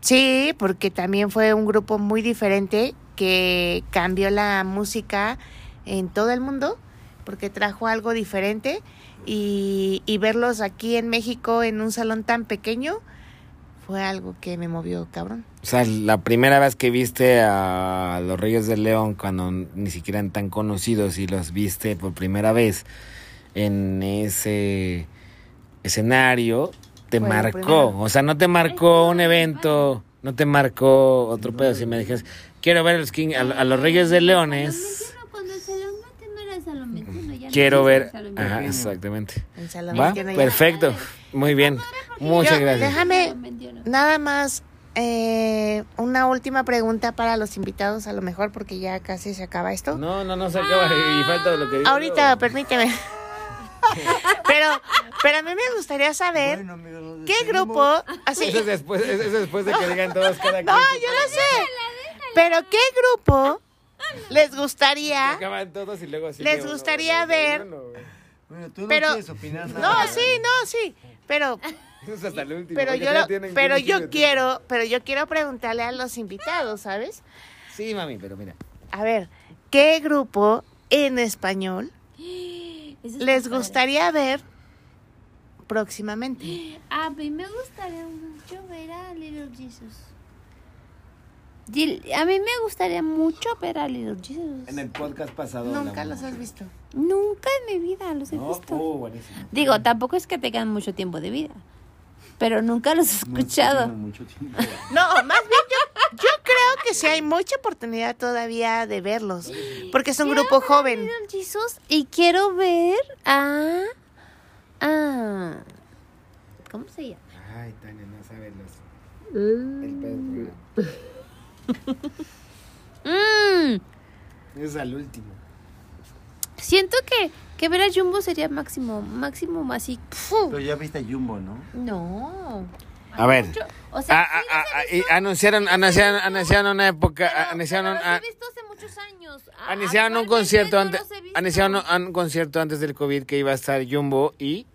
Speaker 2: Sí, porque también fue un grupo muy diferente que cambió la música en todo el mundo, porque trajo algo diferente y, y verlos aquí en México en un salón tan pequeño fue algo que me movió cabrón.
Speaker 1: O sea, la primera vez que viste a los Reyes del León, cuando ni siquiera eran tan conocidos y los viste por primera vez en ese escenario, te
Speaker 2: Fue
Speaker 1: marcó. O sea, no te marcó un evento, no te marcó otro pedo. Si me dijes, quiero ver a los, King- a, a los Reyes de Leones,
Speaker 3: 21 era el salón 21, ya no
Speaker 1: quiero ver.
Speaker 3: el salón
Speaker 1: Ajá,
Speaker 3: 21.
Speaker 1: exactamente.
Speaker 2: El salón
Speaker 1: ¿Va?
Speaker 2: 21 ya.
Speaker 1: Perfecto. Muy bien. Muchas gracias.
Speaker 2: Déjame
Speaker 3: Salón 21.
Speaker 2: nada más eh, una última pregunta para los invitados, a lo mejor porque ya casi se acaba esto.
Speaker 1: No, no, no se acaba y falta lo que digo
Speaker 2: Ahorita, permíteme. Pero, pero a mí me gustaría saber
Speaker 4: Bueno, amigos, nos
Speaker 2: qué grupo, así,
Speaker 1: Eso es después, eso es después de que digan todos cada
Speaker 2: no,
Speaker 1: quien.
Speaker 2: yo no sé, pero qué grupo les gustaría,
Speaker 1: Acaban todos y luego sigue
Speaker 2: Les gustaría
Speaker 1: uno,
Speaker 2: ver-
Speaker 1: uno.
Speaker 4: Bueno, tú no
Speaker 2: Pero-
Speaker 4: quieres opinar nada.
Speaker 2: no, sí, no, sí, pero,
Speaker 1: Eso es hasta el último.
Speaker 2: pero yo,
Speaker 1: ya
Speaker 2: lo-
Speaker 1: tienen
Speaker 2: pero yo quiero, pero yo quiero preguntarle a los invitados, ¿sabes?
Speaker 1: Sí, mami, pero mira.
Speaker 2: A ver, ¿qué grupo en español les
Speaker 3: padre.
Speaker 2: gustaría ver próximamente?
Speaker 3: A mí me gustaría mucho ver a Little Jesus. A mí me gustaría mucho ver a Little Jesus.
Speaker 1: En el podcast pasado.
Speaker 2: Nunca los has visto.
Speaker 3: Nunca en mi vida los he
Speaker 1: No,
Speaker 3: visto.
Speaker 1: oh, buenísimo.
Speaker 3: Digo, tampoco es que tengan mucho tiempo de vida. Pero nunca los he escuchado.
Speaker 4: Mucho tiempo.
Speaker 2: No, más bien yo, yo creo que sí hay mucha oportunidad todavía de verlos. Porque es un grupo joven.
Speaker 3: Little Jesus y quiero ver a. a ¿Cómo se llama?
Speaker 1: Ay, Tania, no sabes los. El pedo.
Speaker 3: Mm,
Speaker 1: Es al último.
Speaker 3: siento que, que ver a Jumbo sería máximo. Máximo así. ¡pfu!
Speaker 4: Pero ya viste a Jumbo, ¿no?
Speaker 3: No.
Speaker 1: A ver.
Speaker 3: O sea,
Speaker 1: Ah, ah,
Speaker 3: sí
Speaker 1: ah,
Speaker 3: los
Speaker 1: ah,
Speaker 3: he
Speaker 1: y
Speaker 3: visto,
Speaker 1: anunciaron, anunciaron, anunciaron una época,
Speaker 3: pero-
Speaker 1: anunciaron,
Speaker 3: pero los he visto hace muchos años. A-
Speaker 1: anunciaron un concierto
Speaker 3: no
Speaker 1: antes, anunciaron un, un concierto antes del COVID que iba a estar Jumbo y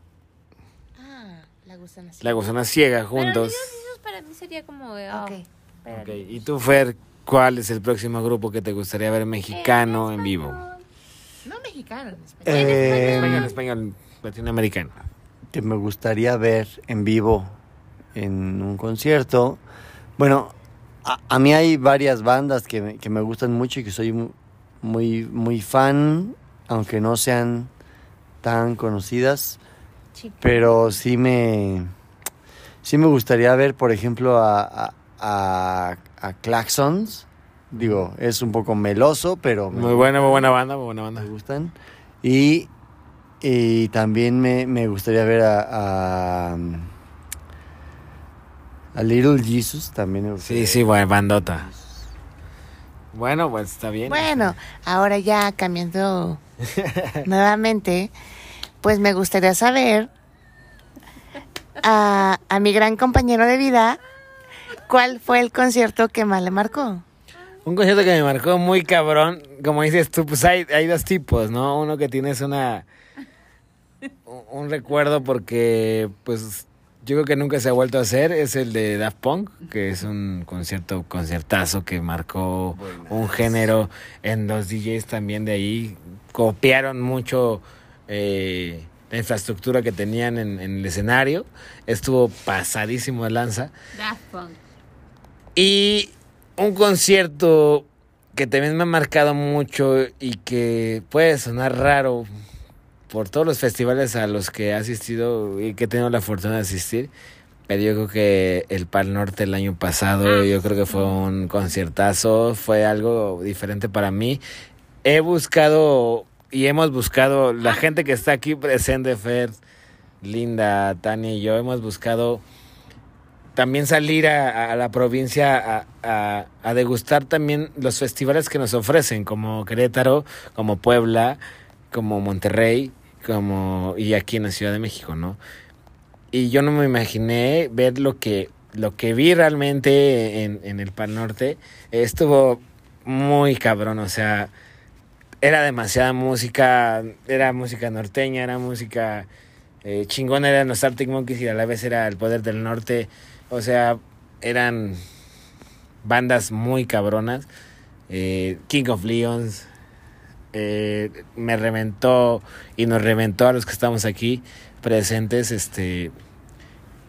Speaker 2: Ah, la gustan así.
Speaker 1: La Gusana Ciega
Speaker 3: Pero
Speaker 1: juntos.
Speaker 3: Jesus para mí sería como. de, ah,
Speaker 2: Ok.
Speaker 3: ver a
Speaker 1: Ok,
Speaker 3: Little
Speaker 1: y tú, Fer, ¿cuál es el próximo grupo que te gustaría ver mexicano en vivo?
Speaker 2: No mexicano, en español.
Speaker 4: Eh,
Speaker 1: Español, español, latinoamericano.
Speaker 4: que me gustaría ver en vivo en un concierto. Bueno, a, a mí hay varias bandas que me, que me gustan mucho y que soy mu- muy, muy fan, aunque no sean tan conocidas, pero sí me, sí me gustaría ver, por ejemplo, a, a, a- a Claxons. Digo, es un poco meloso, pero me-
Speaker 1: Muy buena, muy buena banda, muy buena
Speaker 4: me
Speaker 1: banda.
Speaker 4: gustan. Y, y también me, me gustaría ver a, a, a Little Jesus. También me gustaría
Speaker 1: Sí, sí, buena bandota. Bueno, pues está bien.
Speaker 2: Bueno, ahora ya cambiando nuevamente, pues me gustaría saber a, a mi gran compañero de vida cuál fue el concierto que más le marcó.
Speaker 1: Un concierto que me marcó muy cabrón, como dices tú, pues hay, hay dos tipos, ¿no? Uno que tienes una un- un recuerdo porque pues yo creo que nunca se ha vuelto a hacer, es el de Daft Punk, que es un concierto, conciertazo que marcó un género en los DJs también de ahí, copiaron mucho eh, la infraestructura que tenían en, en el escenario, estuvo pasadísimo de lanza.
Speaker 3: Daft Punk.
Speaker 1: Y un concierto que también me ha marcado mucho y que puede sonar raro por todos los festivales a los que he asistido y que he tenido la fortuna de asistir. Pero yo creo que el Pal Norte el año pasado, yo creo que fue un conciertazo, fue algo diferente para mí. He buscado y hemos buscado, la gente que está aquí presente, Fer, Linda, Tania y yo, hemos buscado también salir a, a la provincia a, a- degustar también los festivales que nos ofrecen, como Querétaro, como Puebla, como Monterrey, como y aquí en la Ciudad de México, ¿no? Y yo no me imaginé ver lo que lo que vi realmente en, en el Pal Norte. Estuvo muy cabrón, o sea, era demasiada música, era música norteña, era música eh, chingona, eran los Arctic Monkeys y a la vez era el Poder del Norte. O sea, eran bandas muy cabronas. Eh, King of Leons eh, me reventó y nos reventó a los que estamos aquí presentes, este,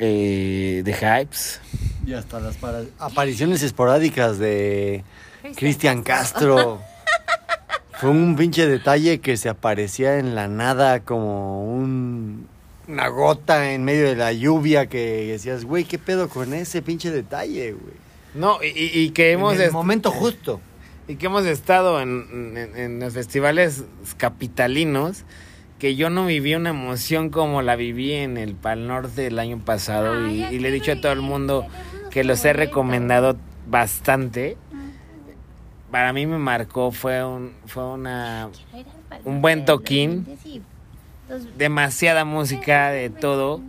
Speaker 1: eh, The Hypes.
Speaker 4: Y hasta las para- apariciones esporádicas de Cristian Castro. Fue un pinche detalle que se aparecía en la nada como un, una gota en medio de la lluvia que decías, güey, ¿qué pedo con ese pinche detalle, güey?
Speaker 1: No, y, y- que hemos
Speaker 4: en el momento justo.
Speaker 1: y que hemos estado en, en- en los festivales capitalinos que yo no viví una emoción como la viví en el Pal Norte el año pasado y, y le he dicho a todo el mundo que los he recomendado bastante. Para mí me marcó, fue un, fue una un buen toquín. Demasiada música, de todo.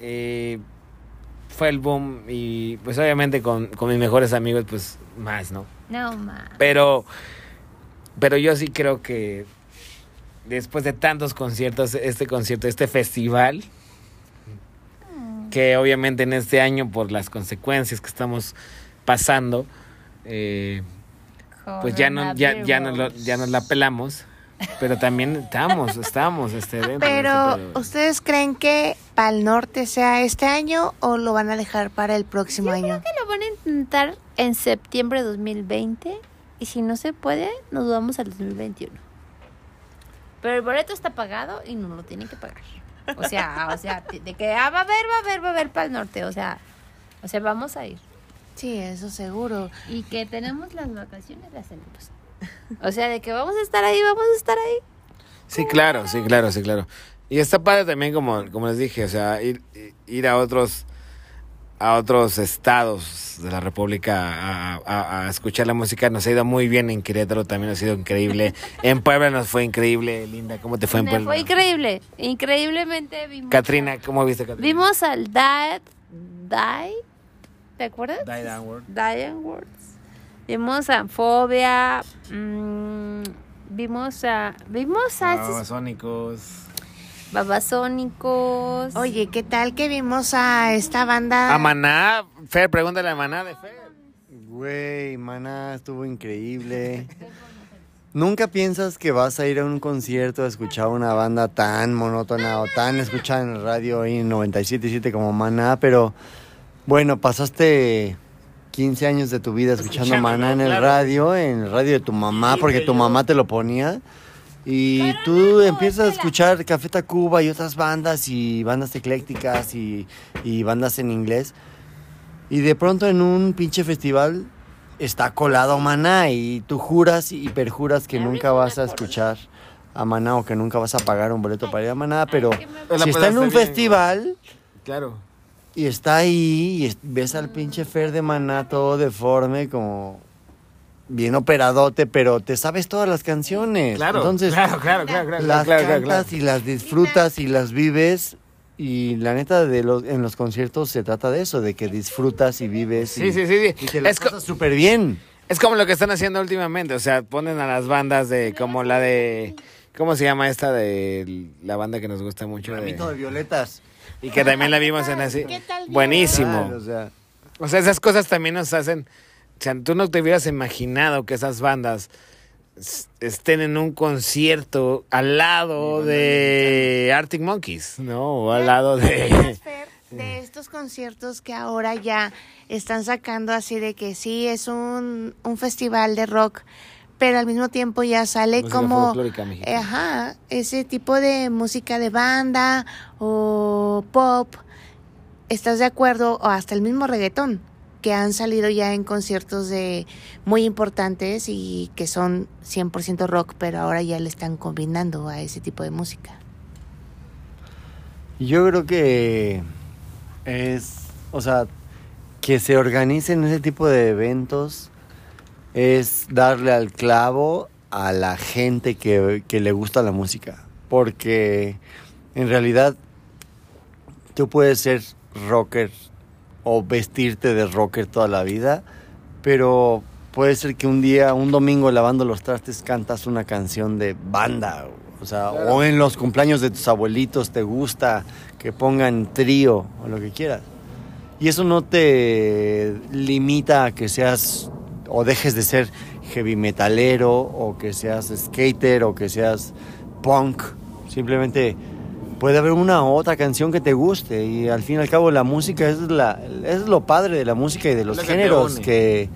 Speaker 1: Eh, fue el boom y pues obviamente con, con mis mejores amigos pues más, ¿no?
Speaker 3: No, ma.
Speaker 1: Pero, pero yo sí creo que después de tantos conciertos, este concierto, este festival, que obviamente en este año por las consecuencias que estamos pasando, eh, pues ya no, ya, ya, nos lo- ya nos la pelamos. Pero también estamos, estamos este, dentro
Speaker 2: Pero. ¿ustedes creen que Pal Norte sea este año o lo van a dejar para el próximo año?
Speaker 3: que lo van a intentar en septiembre de 2020 y si no se puede, nos vamos al 2021. Pero el boleto está pagado y no lo tienen que pagar. O sea, o sea, de que ah, va a haber, va a haber, va a haber para el norte, o sea, o sea, vamos a ir.
Speaker 2: Sí, eso seguro.
Speaker 3: Y que tenemos las vacaciones, las tenemos. O sea, de que vamos a estar ahí, vamos a estar ahí.
Speaker 1: Sí, claro, sí, claro, sí, claro. Y está padre también, como, como les dije, o sea, ir, ir a otros a otros estados de la República a, a- a escuchar la música. Nos ha ido muy bien en Querétaro, también ha sido increíble. En Puebla nos fue increíble. Linda, ¿cómo te fue en
Speaker 3: Me
Speaker 1: Puebla?
Speaker 3: fue increíble. Increíblemente vimos.
Speaker 1: Katrina, ¿cómo viste Katrina?
Speaker 3: Vimos al Diet. Die. ¿Te acuerdas?
Speaker 1: Die Downward.
Speaker 3: Diane Words. Vimos a Fobia. mm, vimos a. Vimos a.
Speaker 1: Babasónicos.
Speaker 3: Babasónicos.
Speaker 2: Oye, ¿qué tal que vimos a esta banda?
Speaker 1: A Maná. Fer, pregúntale a Maná de Fer.
Speaker 4: Güey, maná, estuvo increíble. Nunca piensas que vas a ir a un concierto a escuchar una banda tan monótona o tan escuchada en el radio ahí en 97.7 como Maná, pero bueno, pasaste 15 años de tu vida escuchando Maná en el
Speaker 1: claro.
Speaker 4: radio, en el radio de tu mamá,
Speaker 1: Sí,
Speaker 4: porque
Speaker 1: que
Speaker 4: tu mamá te lo ponía. Y tú empiezas a escuchar Café Tacuba y otras bandas y bandas eclécticas y, y bandas en inglés. Y de pronto en un pinche festival está colado Maná y tú juras y perjuras que nunca vas a escuchar a Maná o que nunca vas a pagar un boleto para ir a Maná, pero si está en un festival
Speaker 1: Claro.
Speaker 4: Y está ahí y es- ves al pinche Fer de Maná todo deforme como bien operadote, pero te sabes todas las canciones.
Speaker 1: Claro.
Speaker 4: Entonces,
Speaker 1: claro, claro, claro, claro,
Speaker 4: las
Speaker 1: claro,
Speaker 4: cantas y las disfrutas y las vives. Y la neta, de los, en los conciertos se trata de eso, de que disfrutas y vives. y,
Speaker 1: Sí, sí, sí, sí.
Speaker 4: Y te la
Speaker 1: Es co-
Speaker 4: pasas súper bien.
Speaker 1: Es como lo que están haciendo últimamente, o sea, ponen a las bandas de como la de ¿cómo se llama esta de la banda que nos gusta mucho de-
Speaker 4: Ramito de violetas.
Speaker 1: Y que también la vimos en así.
Speaker 2: ¿Qué tal vieron?
Speaker 1: Buenísimo.
Speaker 4: Claro, o sea,
Speaker 1: O sea, esas cosas también nos hacen, o sea, tú no te hubieras imaginado que esas bandas estén en un concierto al lado de Arctic Monkeys, ¿no? O al lado de
Speaker 2: de estos conciertos que ahora ya están sacando así de que sí es un, un festival de rock, pero al mismo tiempo ya sale
Speaker 1: Música
Speaker 2: como ajá, ese tipo de música de banda o pop. ¿Estás de acuerdo? O hasta el mismo reggaetón que han salido ya en conciertos de muy importantes y que son 100% rock, pero ahora ya le están combinando a ese tipo de música.
Speaker 4: yo creo que es, o sea, que se organicen ese tipo de eventos es darle al clavo a la gente que, que le gusta la música. Porque en realidad tú puedes ser rocker o vestirte de rocker toda la vida, pero puede ser que un día, un domingo lavando los trastes cantas una canción de banda, o sea, o en los cumpleaños de tus abuelitos te gusta que pongan trío o lo que quieras. Y eso no te limita a que seas o dejes de ser heavy metalero o que seas skater o que seas punk. Simplemente puede haber una u otra canción que te guste y al fin y al cabo la música es, la, es lo padre de la música y de los
Speaker 1: lo
Speaker 4: géneros que,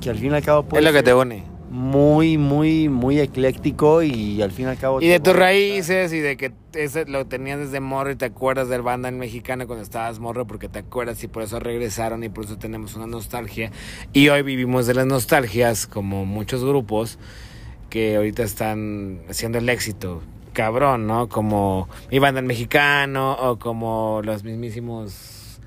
Speaker 4: que al fin y al cabo
Speaker 1: es
Speaker 4: puede
Speaker 1: lo que
Speaker 4: ser
Speaker 1: te une.
Speaker 4: Muy, muy, muy ecléctico y al fin y al cabo...
Speaker 1: Y de tus raíces y de que ese lo tenías desde morro y te acuerdas del banda en mexicano cuando estabas morro porque te acuerdas y por eso regresaron y por eso tenemos una nostalgia. Y hoy vivimos de las nostalgias como muchos grupos que ahorita están haciendo el éxito. Cabrón, ¿no? Como mi banda en mexicano o como los mismísimos,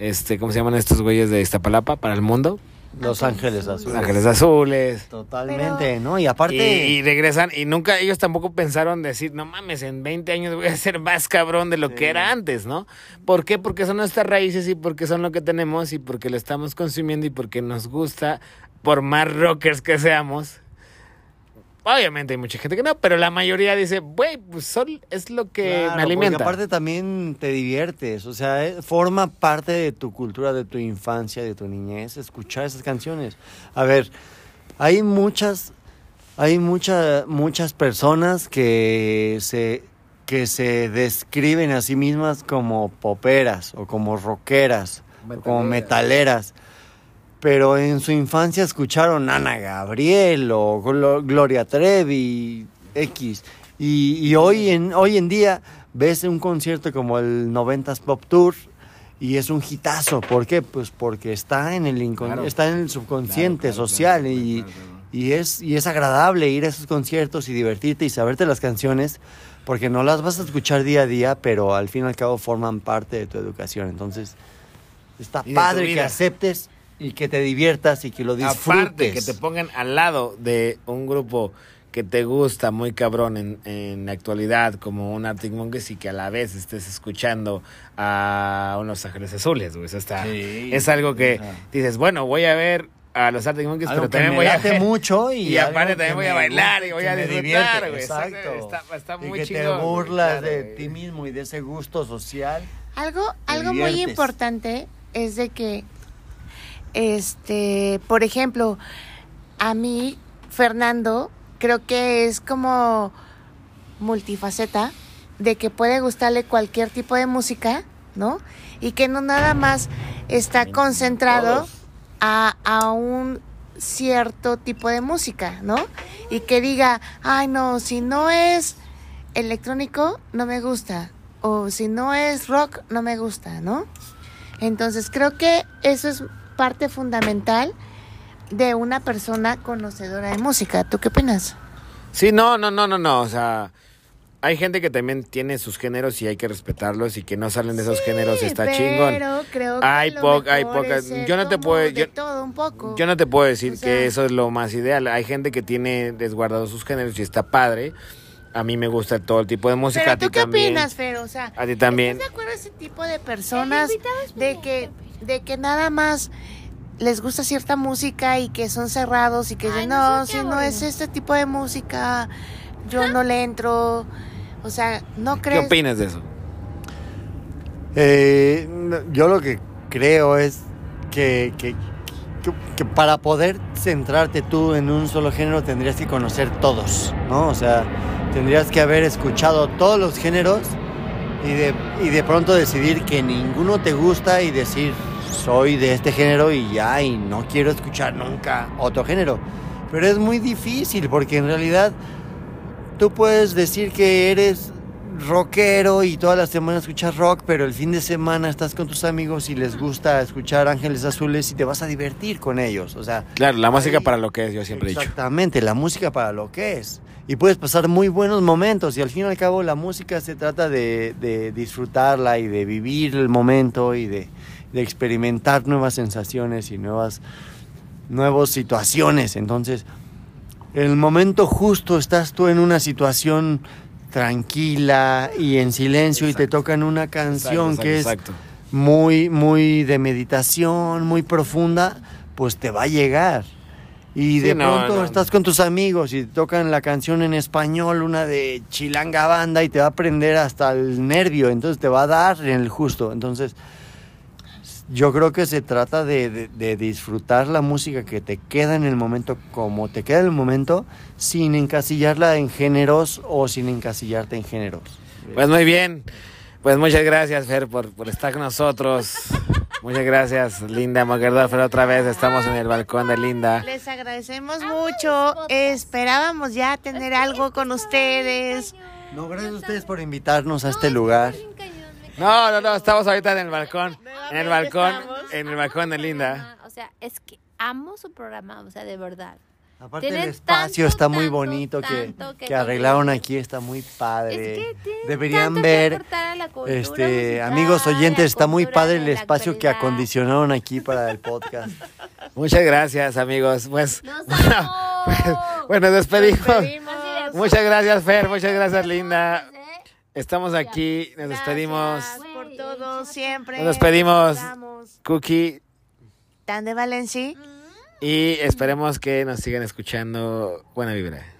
Speaker 1: este, ¿cómo se llaman estos güeyes de Iztapalapa para el mundo?
Speaker 4: Los Ángeles Azules.
Speaker 1: Ángeles Azules.
Speaker 4: Totalmente, ¿no? Y aparte...
Speaker 1: Y, y regresan, y nunca ellos tampoco pensaron decir, no mames, en 20 años voy a ser más cabrón de lo
Speaker 4: Sí.
Speaker 1: que era antes, ¿no? ¿Por qué? Porque son nuestras raíces y porque son lo que tenemos y porque lo estamos consumiendo y porque nos gusta, por más rockers que seamos. Obviamente hay mucha gente que no, pero la mayoría dice, güey, pues son, es lo que
Speaker 4: Claro,
Speaker 1: me
Speaker 4: porque
Speaker 1: alimenta.
Speaker 4: aparte también te diviertes, o sea, eh, forma parte de tu cultura, de tu infancia, de tu niñez, escuchar esas canciones. A ver, hay muchas, hay muchas, muchas personas que se, que se describen a sí mismas como poperas o como rockeras o como metaleras. Pero en su infancia escucharon Ana Gabriel o Glo- Gloria Trevi, X. Y, y hoy, en, hoy en día ves un concierto como el 90s Pop Tour y es un hitazo. ¿Por qué? Pues porque está en el, incon-
Speaker 1: Claro.
Speaker 4: está en el subconsciente
Speaker 1: Claro, claro,
Speaker 4: social y, y es, y es agradable ir a esos conciertos y divertirte y saberte las canciones porque no las vas a escuchar día a día, pero al fin y al cabo forman parte de tu educación. Entonces, está padre que aceptes y que te diviertas y que lo disfrutes.
Speaker 1: Aparte, que te pongan al lado de un grupo que te gusta muy cabrón en, en la actualidad, como un Arctic Monkeys, y que a la vez estés escuchando a unos Ángeles Azules, güey. Eso está,
Speaker 4: Sí.
Speaker 1: es algo que
Speaker 4: Ajá.
Speaker 1: dices, bueno, voy a ver a los Arctic Monkeys,
Speaker 4: Algo
Speaker 1: pero
Speaker 4: que
Speaker 1: también
Speaker 4: me
Speaker 1: voy a ver.
Speaker 4: mucho y,
Speaker 1: Y aparte
Speaker 4: que
Speaker 1: también voy a bailar y voy
Speaker 4: que
Speaker 1: a disfrutar, güey.
Speaker 4: Exacto.
Speaker 1: Está- está
Speaker 4: y
Speaker 1: muy
Speaker 4: que
Speaker 1: chingón,
Speaker 4: te burlas
Speaker 1: claro,
Speaker 4: de
Speaker 1: güey.
Speaker 4: ti mismo y de ese gusto social.
Speaker 2: Algo, algo muy importante es de que, este, por ejemplo, a mí, Fernando, creo que es como multifaceta, de que puede gustarle cualquier tipo de música, ¿no? Y que no nada más está concentrado a, a un cierto tipo de música, ¿no? Y que diga, ay no, si no es electrónico, no me gusta. O si no es rock, no me gusta, ¿no? Entonces creo que eso es parte fundamental de una persona conocedora de música. ¿Tú qué opinas?
Speaker 1: Sí, no, no, no, no, no. O sea, hay gente que también tiene sus géneros y hay que respetarlos y que no salen de esos géneros está chingón.
Speaker 2: Pero creo que
Speaker 1: Hay
Speaker 2: lo
Speaker 1: po- hay
Speaker 2: ser
Speaker 1: yo no te puedo-
Speaker 2: de
Speaker 1: yo-
Speaker 2: todo un poco.
Speaker 1: Yo no te puedo decir
Speaker 2: O sea-
Speaker 1: que eso es lo más ideal. Hay gente que tiene desguardados sus géneros y está padre. A mí me gusta todo el tipo de música.
Speaker 2: Pero
Speaker 1: a ti
Speaker 2: tú qué
Speaker 1: también.
Speaker 2: opinas, Fer? O sea,
Speaker 1: A ti también.
Speaker 2: ¿estás de acuerdo a ese tipo de personas de que. De que nada más les gusta cierta música y que son cerrados y que
Speaker 3: Ay,
Speaker 2: dicen,
Speaker 3: no,
Speaker 2: si
Speaker 3: qué
Speaker 2: no
Speaker 3: aburrido".
Speaker 2: es este tipo de música, yo no le entro. O sea, ¿no
Speaker 1: ¿Qué
Speaker 2: crees?
Speaker 1: opinas de eso?
Speaker 4: Eh, yo lo que creo es que, que- que- que para poder centrarte tú en un solo género tendrías que conocer todos, ¿no? O sea, tendrías que haber escuchado todos los géneros y de, y de pronto decidir que ninguno te gusta y decir soy de este género y ya, y no quiero escuchar nunca otro género. Pero es muy difícil porque en realidad tú puedes decir que eres rockero y toda la semana escuchas rock, pero el fin de semana estás con tus amigos y les gusta escuchar Ángeles Azules y te vas a divertir con ellos. O sea,
Speaker 1: Claro, la música
Speaker 4: Ahí-
Speaker 1: para lo que es, yo siempre he dicho.
Speaker 4: exactamente, la música para lo que es. Y puedes pasar muy buenos momentos y al fin y al cabo la música se trata de, de disfrutarla y de vivir el momento y de, de experimentar nuevas sensaciones y nuevas, nuevas situaciones. Entonces, en el momento justo estás tú en una situación tranquila y en silencio y te tocan una canción
Speaker 1: Exacto,
Speaker 4: que es muy, muy de meditación, muy profunda, pues te va a llegar. Y
Speaker 1: Sí,
Speaker 4: de
Speaker 1: no,
Speaker 4: pronto
Speaker 1: no.
Speaker 4: estás con tus amigos y tocan la canción en español, una de Chilanga Banda, y te va a prender hasta el nervio, entonces te va a dar en el justo. Entonces, yo creo que se trata de, de- de disfrutar la música que te queda en el momento, como te queda en el momento, sin encasillarla en géneros o sin encasillarte en géneros.
Speaker 1: Pues muy bien. Pues muchas gracias, Fer, por, por estar con nosotros. Muchas gracias, Linda Mogerdorfer, otra vez. Estamos en el balcón de Linda.
Speaker 2: Les agradecemos mucho. Esperábamos ya tener algo con ustedes.
Speaker 4: No, gracias a ustedes por invitarnos a este lugar.
Speaker 1: No, no, no, estamos ahorita en el balcón. En el balcón,
Speaker 2: estamos.
Speaker 1: en el balcón de Linda.
Speaker 3: O sea, es que amo su programa, o sea, de verdad.
Speaker 4: Aparte el espacio
Speaker 3: tanto,
Speaker 4: está muy
Speaker 3: tanto,
Speaker 4: bonito que,
Speaker 3: tanto que
Speaker 4: que arreglaron aquí, está muy padre.
Speaker 3: Es que
Speaker 4: Deberían
Speaker 3: tanto que
Speaker 4: ver,
Speaker 3: aportar a la cultura
Speaker 4: este,
Speaker 3: musical,
Speaker 4: amigos
Speaker 3: a la
Speaker 4: oyentes, está muy
Speaker 3: cultura
Speaker 4: padre el
Speaker 3: la
Speaker 4: espacio que acondicionaron aquí para el podcast.
Speaker 1: Muchas gracias, amigos. Pues,
Speaker 3: ¡Nos
Speaker 1: bueno,
Speaker 3: vamos!
Speaker 1: bueno, despedimos.
Speaker 2: Despedimos.
Speaker 1: Muchas gracias, Fer. Muchas gracias, Linda. Estamos aquí, nos despedimos.
Speaker 2: Gracias por todo, siempre.
Speaker 1: Nos despedimos. Cookie.
Speaker 2: Tan de Valencia.
Speaker 1: Y esperemos que nos sigan escuchando. Buena vibra.